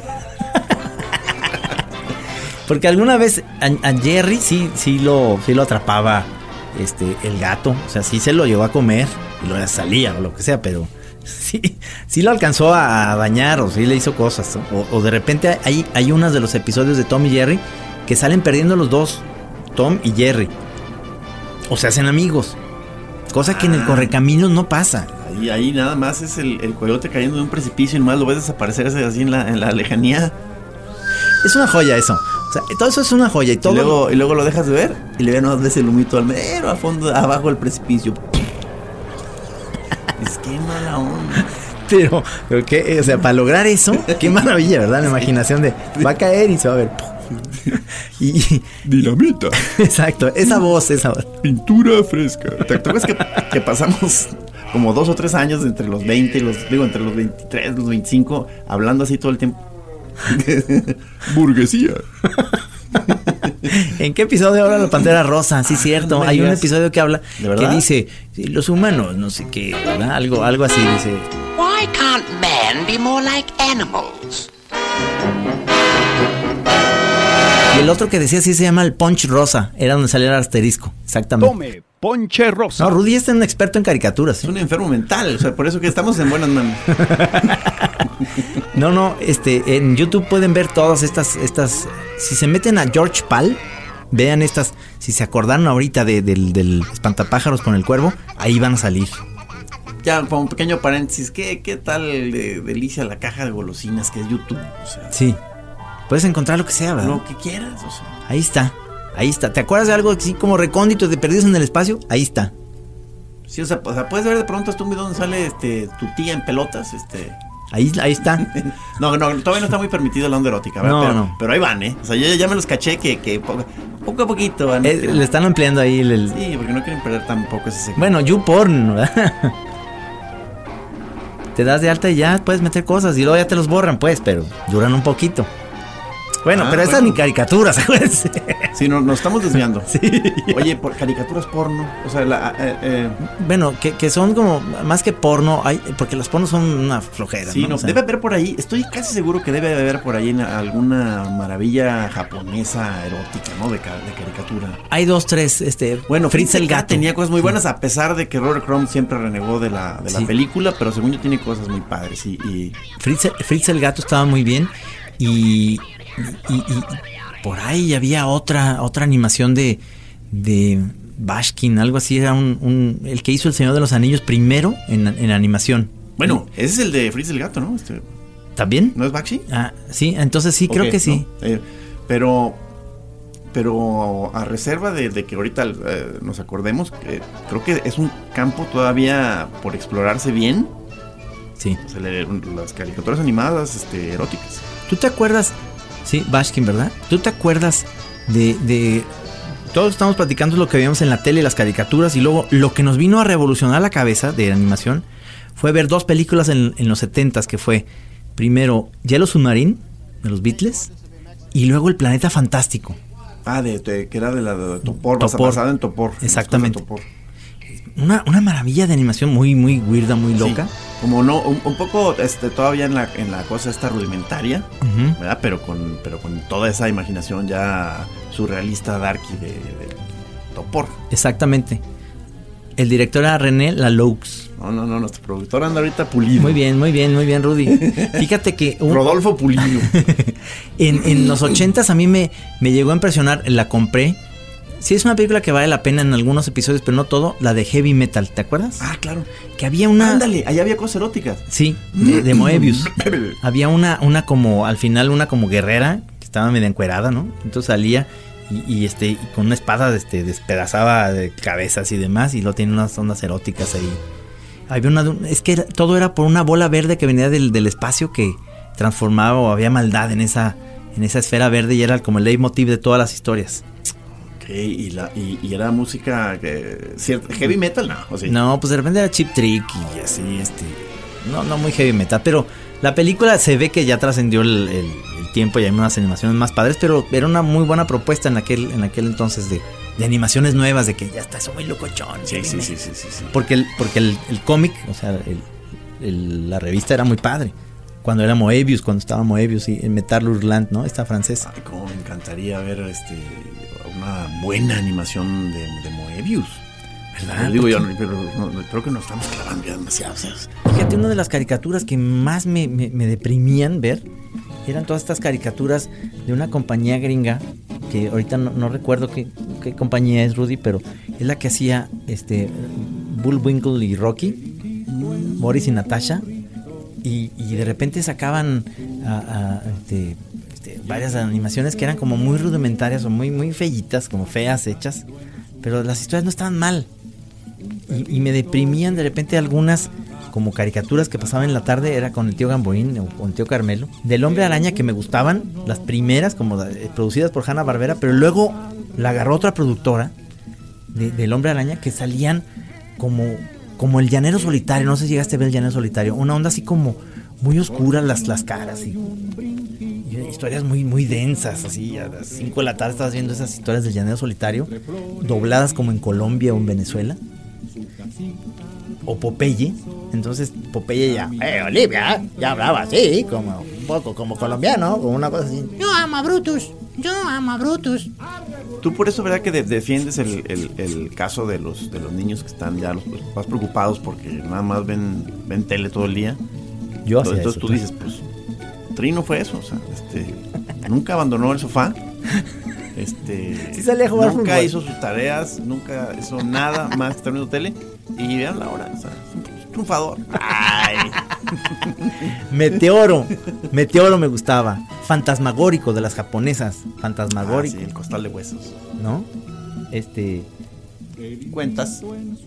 Porque alguna vez a, a Jerry sí, sí lo, sí lo atrapaba este, el gato. O sea, sí se lo llevó a comer y luego salía o lo que sea, pero sí, sí lo alcanzó a dañar o sí le hizo cosas. O, o de repente hay, hay unos de los episodios de Tom y Jerry que salen perdiendo los dos, Tom y Jerry. O se hacen amigos. Cosa que en el Ah. correcaminos no pasa. Ahí, ahí nada más es el, el coyote cayendo de un precipicio y nomás lo ves desaparecer así en la, en la lejanía. Es una joya eso. O sea, todo eso es una joya y todo. Y luego, y luego lo dejas de ver y le ves ves el humito al mero a fondo, abajo del precipicio. Es que mala onda. Pero, pero qué, o sea, para lograr eso, qué maravilla, ¿verdad? La imaginación de va a caer y se va a ver. Y, Dinamita. exacto, esa voz, esa voz. Pintura fresca. ¿Te acuerdas que, que pasamos como dos o tres años entre los 20 y los, digo, entre los 23, los 25, hablando así todo el tiempo? Burguesía. ¿En qué episodio habla la pantera rosa? Sí, cierto. No me Hay un episodio que habla que dice los humanos, no sé qué, ¿verdad? Algo, algo así dice. Why can't man be more like animals? Y el otro que decía sí se llama el punch rosa, era donde salía el asterisco, exactamente. Tome, ponche rosa. No, Rudy es un experto en caricaturas. Es ¿eh? un enfermo mental, o sea, por eso que estamos en buenas manos. No, no, este, en YouTube pueden ver todas estas, estas, si se meten a George Pal, vean estas, si se acordaron ahorita de- del, del espantapájaros con el cuervo, ahí van a salir. Ya, como un pequeño paréntesis, ¿qué, qué tal de delicia la caja de golosinas que es YouTube? O sea, Sí, puedes encontrar lo que sea, ¿verdad? lo que quieras, o sea. Ahí está, ahí está. ¿Te acuerdas de algo así como recóndito de perdidos en el espacio? Ahí está. Sí, o sea, o sea, puedes ver de pronto hasta un video donde sale este, tu tía en pelotas, este... Ahí, ahí está. No, no, todavía no está muy permitido la onda erótica, ¿verdad? No, pero, no. pero ahí van, ¿eh? O sea, yo ya me los caché que, que poco, poco a poquito van. Eh, le están ampliando ahí el... el- Sí, porque no quieren perder tampoco ese segmento. Bueno, YouPorn, ¿verdad? Te das de alta y ya puedes meter cosas y luego ya te los borran, pues, pero duran un poquito. Bueno, Ah, pero estas bueno. ni caricaturas, acuérdense. Sí, no, nos estamos desviando. Sí. Oye, por caricaturas porno. O sea, la, eh, eh, Bueno, que, que son como más que porno, hay, porque los pornos son una flojera. sí, ¿no? no, O sea, debe haber por ahí, estoy casi seguro que debe haber por ahí alguna maravilla japonesa erótica, ¿no? De, de caricatura. Hay dos, tres, este. Bueno, Fritz el gato. tenía cosas muy buenas, a pesar de que Robert Crumb siempre renegó de la, de la Sí. película, pero según yo tiene cosas muy padres. Y, y Fritz, Fritz el gato estaba muy bien. Y, y, y por ahí había otra, otra animación de, de Bashkin, algo así. Era un, un- el que hizo El Señor de los Anillos primero en, en animación. bueno, ese es el de Fritz el gato, ¿no? Este, ¿También? ¿No es Bakshi? Ah, sí, entonces sí, creo que sí. ¿no? Eh, pero, pero a reserva de, de que ahorita eh, nos acordemos, eh, creo que es un campo todavía por explorarse bien. Sí. O sea, le- las caricaturas animadas este, eróticas. ¿Tú te acuerdas? Sí, Bashkin, ¿verdad? ¿Tú te acuerdas de, de- Todos estamos platicando lo que veíamos en la tele, las caricaturas, y luego lo que nos vino a revolucionar la cabeza de animación fue ver dos películas en, en los 70 que fue, primero, Yellow Submarine, de los Beatles, y luego El Planeta Fantástico. Ah, de, de- que era de la de Topor, basa- Topor. basada en Topor. Exactamente. Topor. Una, una maravilla de animación muy, muy weirda, muy Sí, loca. como no, un, un poco este, todavía en la, en la cosa esta rudimentaria. ¿verdad? Pero con, pero con toda esa imaginación ya surrealista, darky de, de Topor. Exactamente. El director era René Laloux. No, no, no, nuestro productor anda ahorita pulido. Muy bien, muy bien, muy bien, Rudy. Fíjate que un- Rodolfo Pulido. en, en los ochentas a mí me, me llegó a impresionar, la compré. Sí, es una película que vale la pena en algunos episodios, pero no todo, la de Heavy Metal, ¿te acuerdas? ah, claro. Que había una... Ándale, allá había cosas eróticas. Sí, de, de Moebius. Había una, una como, al final una como guerrera, que estaba medio encuerada, ¿no? Entonces salía y, y, este, y con una espada este, despedazaba de cabezas y demás, y lo tiene unas ondas eróticas ahí. Había una, es que todo era por una bola verde que venía del, del espacio que transformaba o había maldad en esa, en esa esfera verde y era como el leitmotiv de todas las historias. Y, la, y, y era música que, cierta, heavy metal, no, o sí. No, pues de repente era chip trick y así, este. No, no muy heavy metal, pero la película se ve que ya trascendió el, el- el tiempo y hay unas animaciones más padres, pero era una muy buena propuesta en aquel, en aquel entonces de, de animaciones nuevas, de que ya está eso muy locochón. Sí, sí, sí, sí, sí, sí. Porque el, porque el, el cómic, o sea, la revista era muy padre. Cuando era Moebius, cuando estaba Moebius y en Metal Hurlant, ¿no? Esta francesa. Ay, cómo me encantaría ver este buena animación de, de Moebius. ¿Verdad? Digo yo, pero no, creo que nos estamos clavando ya demasiado. ¿sabes? Fíjate, una de las caricaturas que más me, me- me deprimían ver eran todas estas caricaturas de una compañía gringa que ahorita no, no recuerdo qué, qué compañía es Rudy, pero es la que hacía este Bullwinkle y Rocky, Boris y Natasha, y, y de repente sacaban a- a, este, varias animaciones que eran como muy rudimentarias o muy, muy feitas, como feas hechas, pero las historias no estaban mal. Y, me deprimían de repente algunas como caricaturas que pasaban en la tarde era con el tío Gamboín o con el tío Carmelo del hombre araña que me gustaban las primeras como eh, producidas por Hanna Barbera pero luego la agarró otra productora de- del hombre araña que salían como como el llanero solitario no sé si llegaste a ver el llanero solitario una onda así como muy oscura las, las caras y historias muy muy densas así a las 5 de la tarde estabas viendo esas historias del llanero solitario dobladas como en Colombia o en Venezuela o Popeye. Entonces Popeye ya, eh, Olivia, ya hablaba así, como un poco como colombiano, como una cosa así. Yo amo a Brutus. Yo amo a Brutus. Tú por eso, ¿verdad? Que de- defiendes el, el- el caso de los, de los niños que están ya los, los más preocupados porque nada más ven, ven tele todo el día. Yo Entonces eso, tú dices, pues, Trino fue eso, o sea, este, nunca abandonó el sofá. Este, Sí salía a jugar nunca fútbol. hizo sus tareas, nunca hizo nada más que estar viendo tele. Y vean la hora, o sea, es un triunfador. Ay, Meteoro, Meteoro me gustaba. Fantasmagórico de las japonesas, ah, Fantasmagórico, sí, el costal de huesos. ¿no? Este, Cuentas.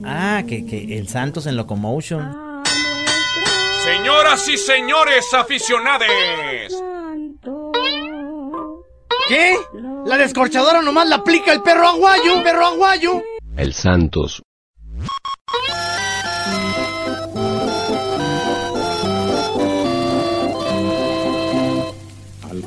ah, que, que el Santos en Locomotion. Señoras y señores aficionados, ¿Qué? La descorchadora nomás la aplica el perro aguayo, perro aguayo. El Santos.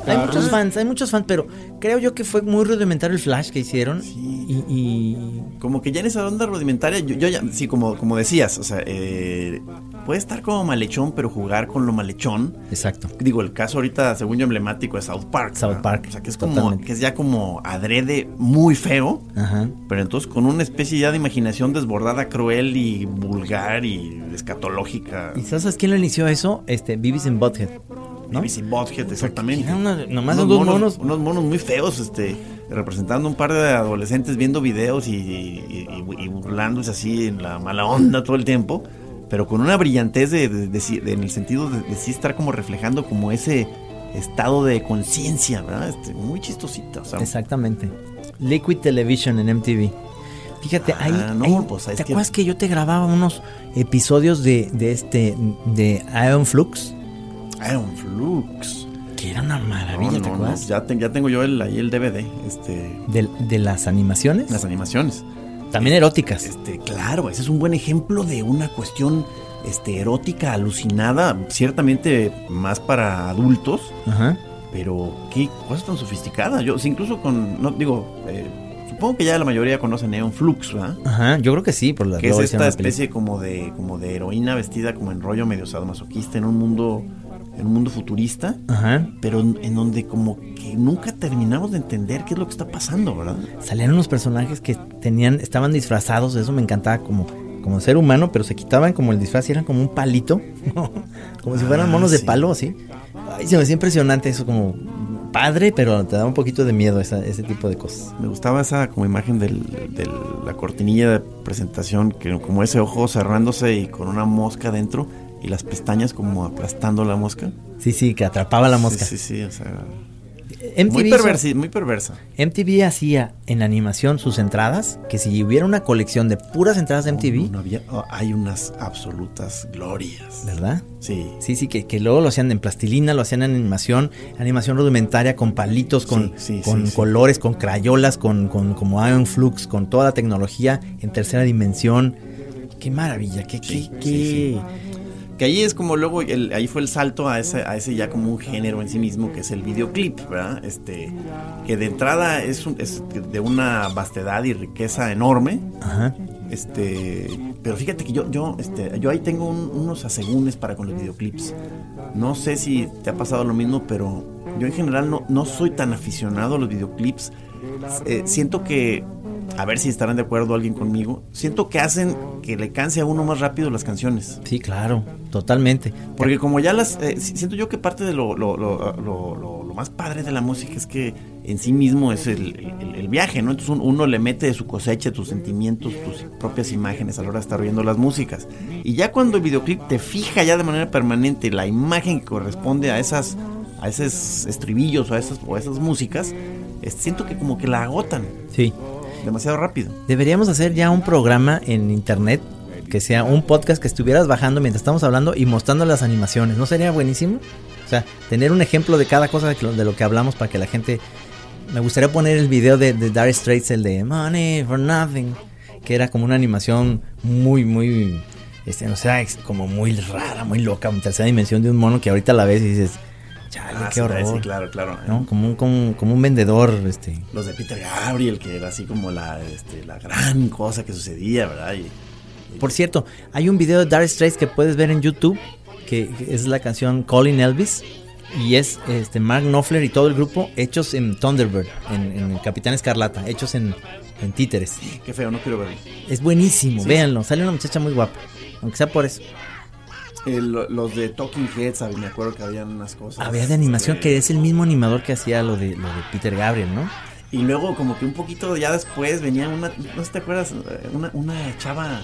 Hay muchos fans, hay muchos fans, pero creo yo que fue muy rudimentario el flash que hicieron. Y, y- Como que ya en esa onda rudimentaria, yo, yo ya, sí, como, como decías, o sea, eh, puede estar como malhechón, pero jugar con lo malhechón. Exacto. Digo, el caso ahorita, según yo, emblemático es South Park. South. Park, O sea, que es como, totalmente. que es ya como adrede muy feo, Ajá. pero entonces con una especie ya de imaginación desbordada, cruel y vulgar y escatológica. ¿Y sabes quién lo inició eso? Este, Beavis and Butthead. ¿No? BBC Butthead, exactamente. Una- nomás Unos dos monos. Unos monos muy feos, este, representando un par de adolescentes viendo videos y, y- y- y burlándose así en la mala onda todo el tiempo, pero con una brillantez de, en el sentido de, sí estar como reflejando como ese estado de conciencia, ¿verdad? Este, muy chistosita, o sea, Exactamente. Liquid Television en MTV. Fíjate, Ah, ahí, no, ahí- pues, ¿te que- acuerdas que yo te grababa unos episodios de, de este de Iron Flux? Iron Flux. Que era una maravilla, No, ¿te acuerdas? no, ya, te- ya tengo yo el, ahí el DVD, este, De, de las animaciones. las animaciones. También eróticas. Este, claro, ese es un buen ejemplo de una cuestión este, erótica alucinada, ciertamente más para adultos, Ajá. pero qué cosa tan sofisticada. Yo, sí, incluso con, no digo, eh, supongo que ya la mayoría conocen Neon Flux, ¿verdad? Ajá, yo creo que sí, por la Que es esta especie como de, como de heroína vestida como en rollo medio sadomasoquista en un mundo, en un mundo futurista. Ajá. pero en, donde como que nunca terminamos de entender qué es lo que está pasando, ¿verdad? Salían unos personajes que tenían, estaban disfrazados, eso me encantaba como, como ser humano, pero se quitaban como el disfraz y eran como un palito, como si fueran Ah, monos de palo, así. Ay, se me hacía impresionante eso, como padre, pero te da un poquito de miedo esa- ese tipo de cosas. Me gustaba esa como imagen del, de la cortinilla de presentación, que como ese ojo cerrándose y con una mosca dentro y las pestañas como aplastando la mosca. Sí, sí, que atrapaba la mosca. Sí, sí, sí, o sea, MTV, muy, perversi- muy perversa. MTV hacía en animación sus entradas, que si hubiera una colección de puras entradas de MTV, No, no había- oh, hay unas absolutas glorias. ¿verdad? Sí. Sí, sí, que, que luego lo hacían en plastilina, lo hacían en animación, animación rudimentaria con palitos, con, Sí, sí, con sí, colores, con crayolas, con, con como Ion Flux, con toda la tecnología en tercera dimensión. Qué maravilla, qué, qué, qué. Que ahí es como luego, el- ahí fue el salto a ese, a ese ya como un género en sí mismo, que es el videoclip, ¿verdad? Este, que de entrada es, un- es de una vastedad y riqueza enorme. Ajá. Este, pero fíjate que yo, yo, este, yo ahí tengo un- unos asegúnes para con los videoclips. No sé si te ha pasado lo mismo, pero yo en general no, no soy tan aficionado a los videoclips. Eh, siento que, a ver si estarán de acuerdo alguien conmigo, siento que hacen que le canse a uno más rápido las canciones. Sí, claro, totalmente. Porque como ya las... eh, si- siento yo que parte de lo, lo- lo- lo- lo- lo más padre de la música es que en sí mismo es el, el- el viaje, ¿no? Entonces un- uno le mete de su cosecha, tus sentimientos, tus propias imágenes a la hora de estar viendo las músicas. Y ya cuando el videoclip te fija ya de manera permanente la imagen que corresponde a esas... A esos estribillos o a esas, o a esas músicas, siento que como que la agotan Sí. Demasiado rápido. Deberíamos hacer ya un programa en internet que sea un podcast que estuvieras bajando mientras estamos hablando y mostrando las animaciones. ¿No sería buenísimo? O sea, tener un ejemplo de cada cosa de, lo que hablamos para que la gente... Me gustaría poner el video de, de Dire Straits, el de Money for Nothing, que era como una animación muy, muy... Este, no sé, como muy rara, muy loca, tercera dimensión de un mono que ahorita la ves y dices, chale, Ah, qué sí, horror. sí, claro, claro. ¿no? Como, un, como, como un vendedor, este... los de Peter Gabriel, que era así como la, este, la gran cosa que sucedía, ¿verdad? Y, Por cierto, hay un video de Dire Straits que puedes ver en YouTube, que es la canción Calling Elvis, y es este Mark Knopfler y todo el grupo hechos en Thunderbird, en, en el Capitán Escarlata, hechos en, en títeres. qué feo, no quiero verlo. Es buenísimo, Sí, véanlo, sale una muchacha muy guapa, aunque sea por eso. El- los de Talking Heads, ¿sabes? me acuerdo que habían unas cosas. Había de animación que es el mismo animador que hacía lo de, lo de Peter Gabriel, ¿no? Y luego, como que un poquito ya después venía una. No sé si te acuerdas, una, una chava.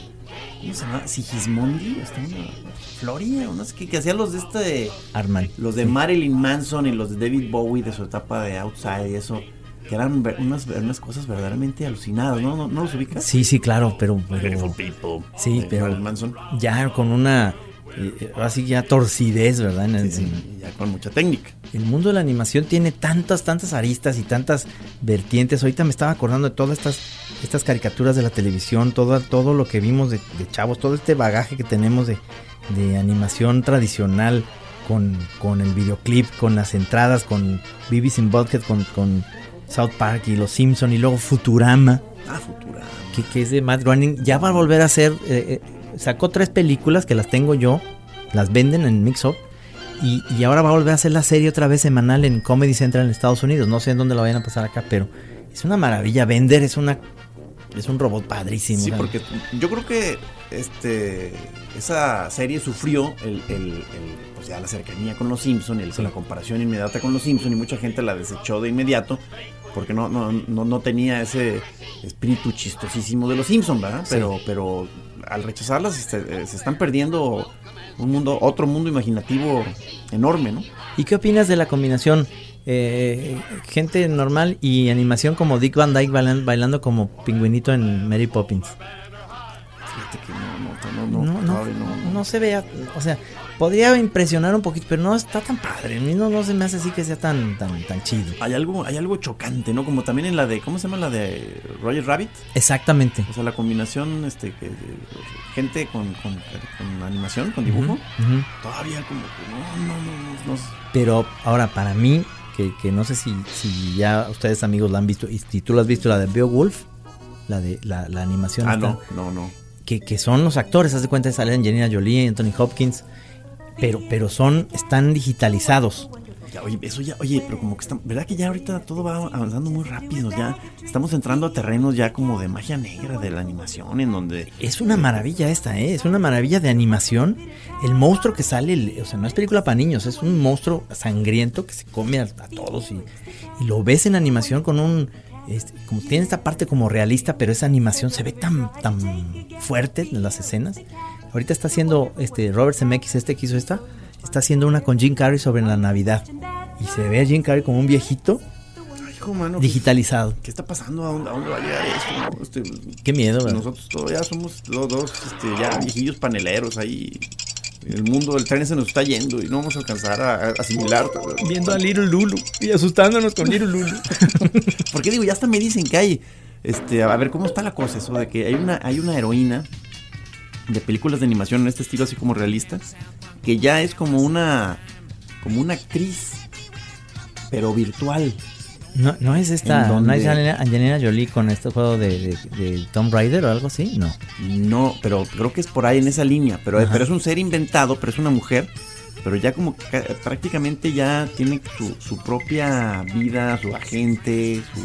¿Cómo se llama? Sigismondi, este, una Floria, o no sé qué, que hacía los de este. Arman. Los de Marilyn Manson y los de David Bowie de su etapa de Outside y eso. Que eran unas, unas cosas verdaderamente alucinadas, ¿no? ¿No, no los ubicas? Sí, sí, claro, pero, pero Beautiful People. Sí, pero- Marilyn Manson. ya con una, eh, así ya torcidez, ¿verdad? En el- Sí, sí, en- ya con mucha técnica. El mundo de la animación tiene tantas, tantas aristas y tantas vertientes. Ahorita me estaba acordando de todas estas, estas caricaturas de la televisión, todo, todo lo que vimos de, de chavos, todo este bagaje que tenemos de, de animación tradicional con, con el videoclip, con las entradas, con Beavis in Butthead, con, con South Park y Los Simpson y luego Futurama, Ah, Futurama. que, que es de Matt Groening. Ya va a volver a hacer, eh, eh, sacó tres películas que las tengo yo, las venden en Mix Up. Y, y ahora va a volver a hacer la serie otra vez semanal en Comedy Central en Estados Unidos. No sé en dónde la vayan a pasar acá, pero es una maravilla. Vender es una es un robot padrísimo. Sí, porque yo creo que este esa serie sufrió el, el- el, pues ya la cercanía con los Simpson, el, la comparación inmediata con los Simpson y mucha gente la desechó de inmediato porque no, no, no, no tenía ese espíritu chistosísimo de los Simpson, ¿verdad? Pero, pero al rechazarlas este, eh, se están perdiendo un mundo, otro mundo imaginativo enorme, ¿no? ¿Y qué opinas de la combinación eh, gente normal y animación como Dick Van Dyke bailan- bailando como pingüinito en Mary Poppins? Fíjate que no, no, no, no, No, no. no se vea, o sea, podría impresionar un poquito, pero no está tan padre. A mí no, no se me hace así que sea tan, tan, tan chido. Hay algo, hay algo chocante, ¿no? Como también en la de, ¿cómo se llama la de Roger Rabbit? Exactamente. O sea, la combinación, este, que, gente con, con, con animación, con dibujo, todavía como que no, no, no, no, no. Pero ahora, para mí, que, que no sé si, si ya ustedes amigos la han visto, y si tú la has visto, la de Beowulf, la de la, la animación. Ah, no, no, no. Que, que son los actores, haz de cuenta, sale Angelina Jolie, Anthony Hopkins, pero, pero son, están digitalizados. Ya, oye, eso ya, oye, pero como que está, ¿verdad que ya ahorita todo va avanzando muy rápido? Ya estamos entrando a terrenos ya como de magia negra de la animación, en donde Es una maravilla esta, ¿eh? Es una maravilla de animación. El monstruo que sale, o sea, no es película para niños, es un monstruo sangriento que se come a, a todos y, y lo ves en animación con un... este, como tiene esta parte como realista, pero esa animación se ve tan, tan fuerte en las escenas. Ahorita está haciendo este Robert Zemeckis, este que hizo esta, está haciendo una con Jim Carrey sobre la Navidad. Y se ve a Jim Carrey como un viejito Ay, hijo, mano, pues, digitalizado. ¿qué está pasando? ¿A dónde, a dónde va a llegar esto? Este, Qué miedo, ¿verdad? Nosotros todavía somos los dos este, ya viejillos paneleros ahí. El mundo del tren se nos está yendo y no vamos a alcanzar a, a asimilar. Viendo a Little Lulu y asustándonos con Little Lulu. Porque digo, ya hasta me dicen que hay, este, a ver cómo está la cosa, eso de que hay una, hay una heroína de películas de animación en este estilo así como realista, que ya es como una, como una actriz, pero virtual. No, no es esta, ¿En no es Angelina, Jolie con este juego de, de, de Tomb Raider o algo así, no. No, pero creo que es por ahí en esa línea, pero, Ajá. pero es un ser inventado, pero es una mujer, pero ya como que ca- prácticamente ya tiene su, su propia vida, su agente, su...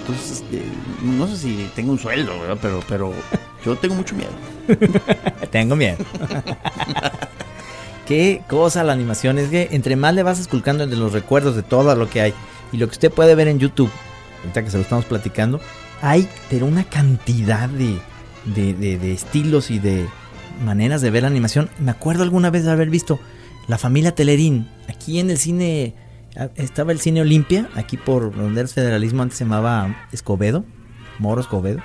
Entonces, este, no sé si tengo un sueldo, ¿verdad? pero, pero yo tengo mucho miedo. Tengo miedo. Qué cosa la animación, es que entre más le vas esculcando de los recuerdos de todo lo que hay y lo que usted puede ver en YouTube, ahorita que se lo estamos platicando, hay pero una cantidad de, de, de- de estilos y de maneras de ver la animación. Me acuerdo alguna vez de haber visto La familia Telerín, aquí en el cine, estaba el cine Olimpia, aquí por donde era el federalismo, antes se llamaba Escobedo, Moro Escobedo.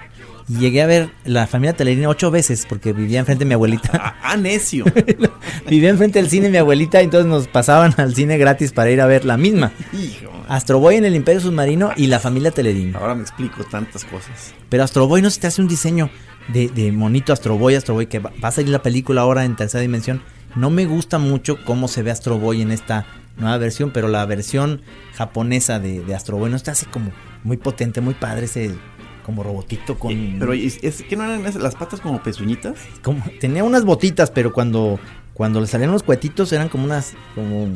Y llegué a ver la familia Telerín ocho veces porque vivía enfrente de mi abuelita. ¡Ah, ah, necio! vivía enfrente del cine mi abuelita entonces nos pasaban al cine gratis para ir a ver la misma. Hijo, Astro Boy en el Imperio Submarino y la familia Telerín. ahora me explico tantas cosas. Pero Astro Boy no se te hace un diseño de, de monito Astro Boy, Astro Boy, que va, va a salir la película ahora en tercera dimensión. No me gusta mucho cómo se ve Astro Boy en esta nueva versión, pero la versión japonesa de, de Astro Boy no te hace como muy potente, muy padre ese como robotito con... Eh, Pero es, es que no eran las patas como pezuñitas. como- tenía unas botitas, pero cuando, cuando le salían los cuetitos eran como unas, como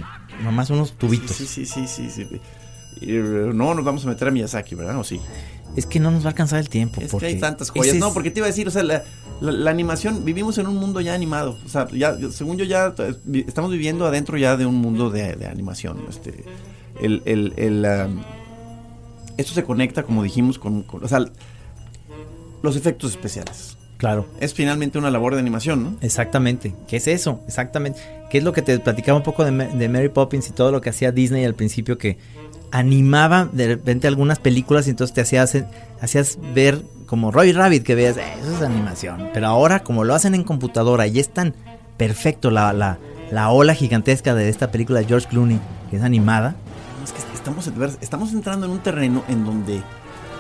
nomás unos tubitos. Sí, sí, sí, sí, sí. Eh, no nos vamos a meter a Miyazaki, ¿verdad? ¿O sí? Es que no nos va a alcanzar el tiempo. Es porque que hay tantas joyas. es- No, porque te iba a decir, o sea, la, la- la animación, vivimos en un mundo ya animado. O sea, ya, según yo ya estamos viviendo adentro ya de un mundo de, de animación. Este, el, el, el, um, esto se conecta, como dijimos, con, con- o sea, los efectos especiales. Claro. Es finalmente una labor de animación, ¿no? Exactamente. ¿Qué es eso? Exactamente. ¿Qué es lo que te platicaba un poco de, de Mary Poppins y todo lo que hacía Disney al principio? Que animaba de repente algunas películas y entonces te hacías, hacías ver como Roy Rabbit que veas, "Eh, eso es animación. Pero ahora, como lo hacen en computadora y es tan perfecto la, la, la ola gigantesca de esta película de George Clooney, que es animada, estamos, estamos entrando en un terreno en donde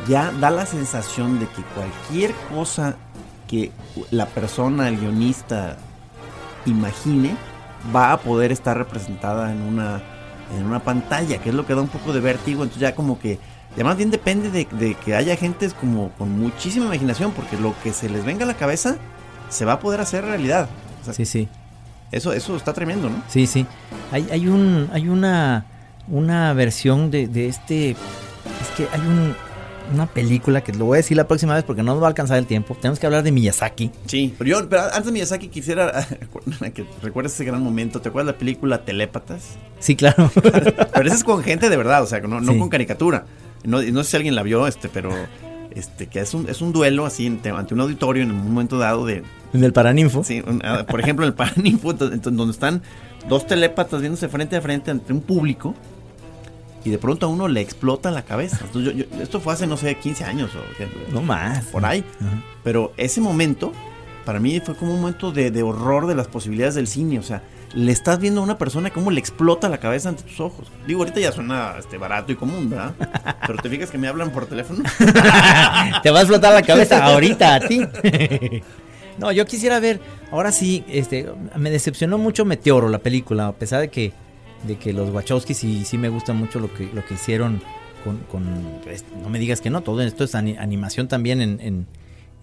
ya da la sensación de que cualquier cosa que la persona, el guionista, imagine, va a poder estar representada en una, en una pantalla, que es lo que da un poco de vértigo. Entonces ya como que, ya más bien depende de, de que haya gentes como con muchísima imaginación, porque lo que se les venga a la cabeza se va a poder hacer realidad. O sea, sí, sí. Eso, eso está tremendo, ¿no? Sí, sí. Hay, hay un, hay una, una versión de, de este. Es que hay un, una película que lo voy a decir la próxima vez porque no nos va a alcanzar el tiempo. Tenemos que hablar de Miyazaki. Sí, pero yo, pero antes de Miyazaki quisiera que recuerdes ese gran momento. ¿Te acuerdas la película Telépatas? Sí, claro. Pero esa es con gente de verdad, o sea, no, no Sí. con caricatura. No, no sé si alguien la vio, este, pero este, que es un, es un duelo así ante, un auditorio en un momento dado de. en el Paraninfo. Sí, un- ah, por ejemplo, en el Paraninfo, donde están dos telépatas viéndose frente a frente ante un público. Y de pronto a uno le explota la cabeza. Entonces, yo- yo- esto fue hace, no sé, 15 años o No más. por ahí. Pero ese momento, para mí fue como un momento de, de horror de las posibilidades del cine. O sea, le estás viendo a una persona cómo le explota la cabeza ante tus ojos. Digo, ahorita ya suena este, barato y común, ¿verdad? Pero te fijas que me hablan por teléfono. Te va a explotar la cabeza ahorita a ti. no, yo quisiera ver. Ahora sí, este, me decepcionó mucho Meteoro, la película, a pesar de que, de que los Wachowski sí, sí me gusta mucho lo que, lo que hicieron con, con- no me digas que no, todo esto es ani- animación también en, en,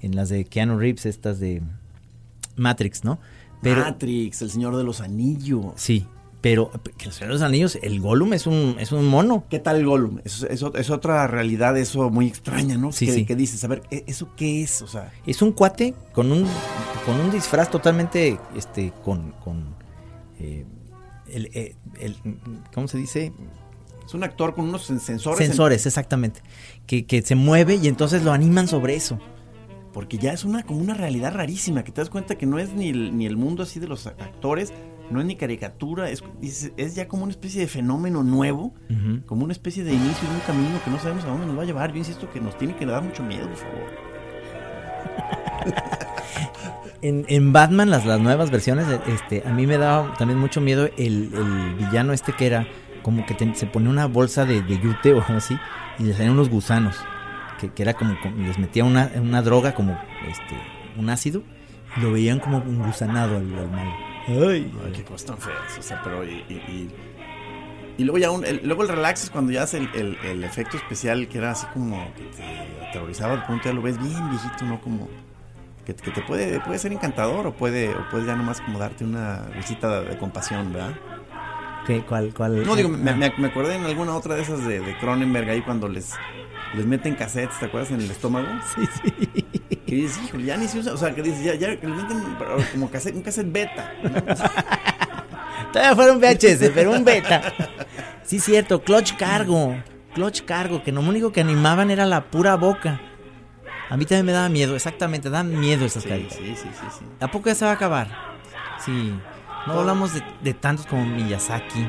en las de Keanu Reeves, estas de Matrix, ¿no? Pero Matrix, el señor de los anillos. sí, Pero que el Señor de los Anillos, el Gollum es un, es un mono. ¿Qué tal el Gollum? Es, es, es otra realidad, eso muy extraña, ¿no? Sí, que, sí. que dices, a ver, ¿e- ¿eso qué es? O sea, Es un cuate con un, con un disfraz totalmente, este, con, con eh, el, eh, el- ¿cómo se dice? es un actor con unos sen- sensores. en- Sensores, exactamente. Que, que se mueve y entonces lo animan sobre eso. porque ya es una como una realidad rarísima, que te das cuenta que no es ni el, ni el mundo así de los actores, no es ni caricatura, es, es ya como una especie de fenómeno nuevo, como una especie de inicio de un camino que no sabemos a dónde nos va a llevar. Yo insisto que nos tiene que dar mucho miedo, por favor. En, en Batman, las, las nuevas versiones, este, a mí me daba también mucho miedo el, el villano este que era como que te- se ponía una bolsa de, de yute o algo así y le salían unos gusanos. Que, que era como, como- les metía una, una droga como este un ácido y lo veían como un gusanado al, al malo. Ay, Ay, qué cosas tan feas, o sea, pero y, y, y- y luego ya un- el, luego el relax es cuando ya hace el, el- el efecto especial que era así como que te aterrorizaba al punto ya lo ves bien viejito, ¿no? Como que, que te puede, puede ser encantador o puede, o puede ya nomás como darte una visita de compasión, ¿verdad? ¿Qué, cuál, cuál? No, digo, me, Ah, me, me acordé en alguna otra de esas de, de Cronenberg ahí cuando les, les meten cassettes, ¿te acuerdas? En el estómago. Sí, sí. Que dices, híjole, ya ni se usa, o sea, que dices, ya, ya que le meten como cassette, un cassette beta. Todavía fuera un VHS, pero un beta. Sí, cierto, Clutch Cargo. Clutch Cargo, que lo único que animaban era la pura boca. A mí también me daba miedo, exactamente, dan miedo esas Sí, caricaturas. sí, sí, sí, sí. ¿A poco ya se va a acabar? Sí. No hablamos de, de tantos como Miyazaki.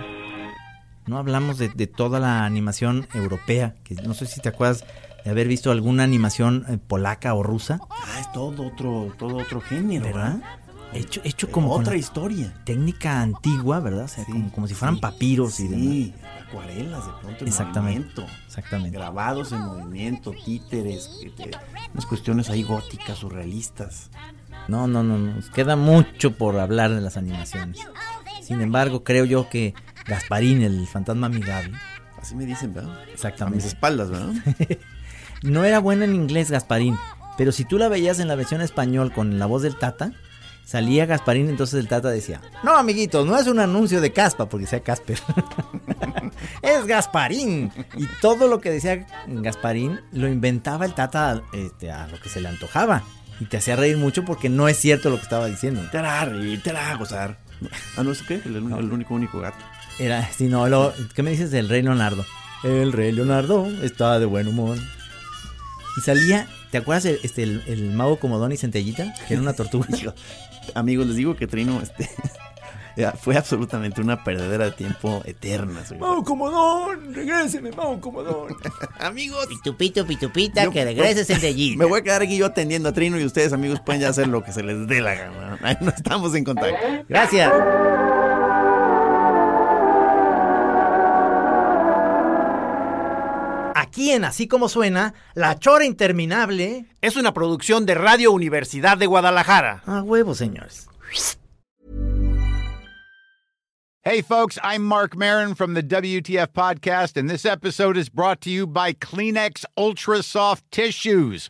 No hablamos de, de toda la animación europea. Que no sé si te acuerdas de haber visto alguna animación eh, polaca o rusa. Ah, es todo otro, todo otro género, ¿Verdad? ¿verdad? Hecho, hecho como otra historia. técnica antigua, ¿verdad? O sea, Sí, como, como si fueran sí, papiros y demás. Acuarelas de pronto en Exactamente. movimiento. Exactamente. Grabados en movimiento, títeres, te- unas cuestiones ahí góticas, surrealistas. No, no, no, no. Nos queda mucho por hablar de las animaciones. Sin embargo, creo yo que Gasparín, el fantasma amigable, Así me dicen, ¿verdad? A mis exactamente. espaldas, ¿verdad? No era buena en inglés Gasparín, pero si tú la veías en la versión español con la voz del Tata, salía Gasparín, entonces el Tata decía, no amiguitos, no es un anuncio de Caspa, porque sea Casper. es Gasparín. Y todo lo que decía Gasparín lo inventaba el Tata este, a lo que se le antojaba. Y te hacía reír mucho porque no es cierto lo que estaba diciendo. Te hará reír, te hará gozar. Ah, no sé qué, el, único- el único, único gato. Era, si no, lo, ¿qué me dices del rey Leonardo? El rey Leonardo está de buen humor. Y salía, ¿te acuerdas el, este, el, el mago Comodón y Centellita? Que era una tortuga. Amigos, les digo que Trino este, fue absolutamente una perdedera de tiempo eterna. ¡Mago Comodón! ¡Regréseme, mago Comodón! Amigos, Pitupito, pitupita, Yo- que regrese Centellita. me voy a quedar aquí yo atendiendo a Trino y ustedes, amigos, pueden ya hacer lo que se les dé la gana. Ahí no estamos en contacto. Gracias. Aquí en Así Como Suena, La Chora Interminable. Es una producción de Radio Universidad de Guadalajara. A huevo, señores. Hey, folks, I'm Mark Marin from the WTF Podcast, and this episode is brought to you by Kleenex Ultra Soft Tissues,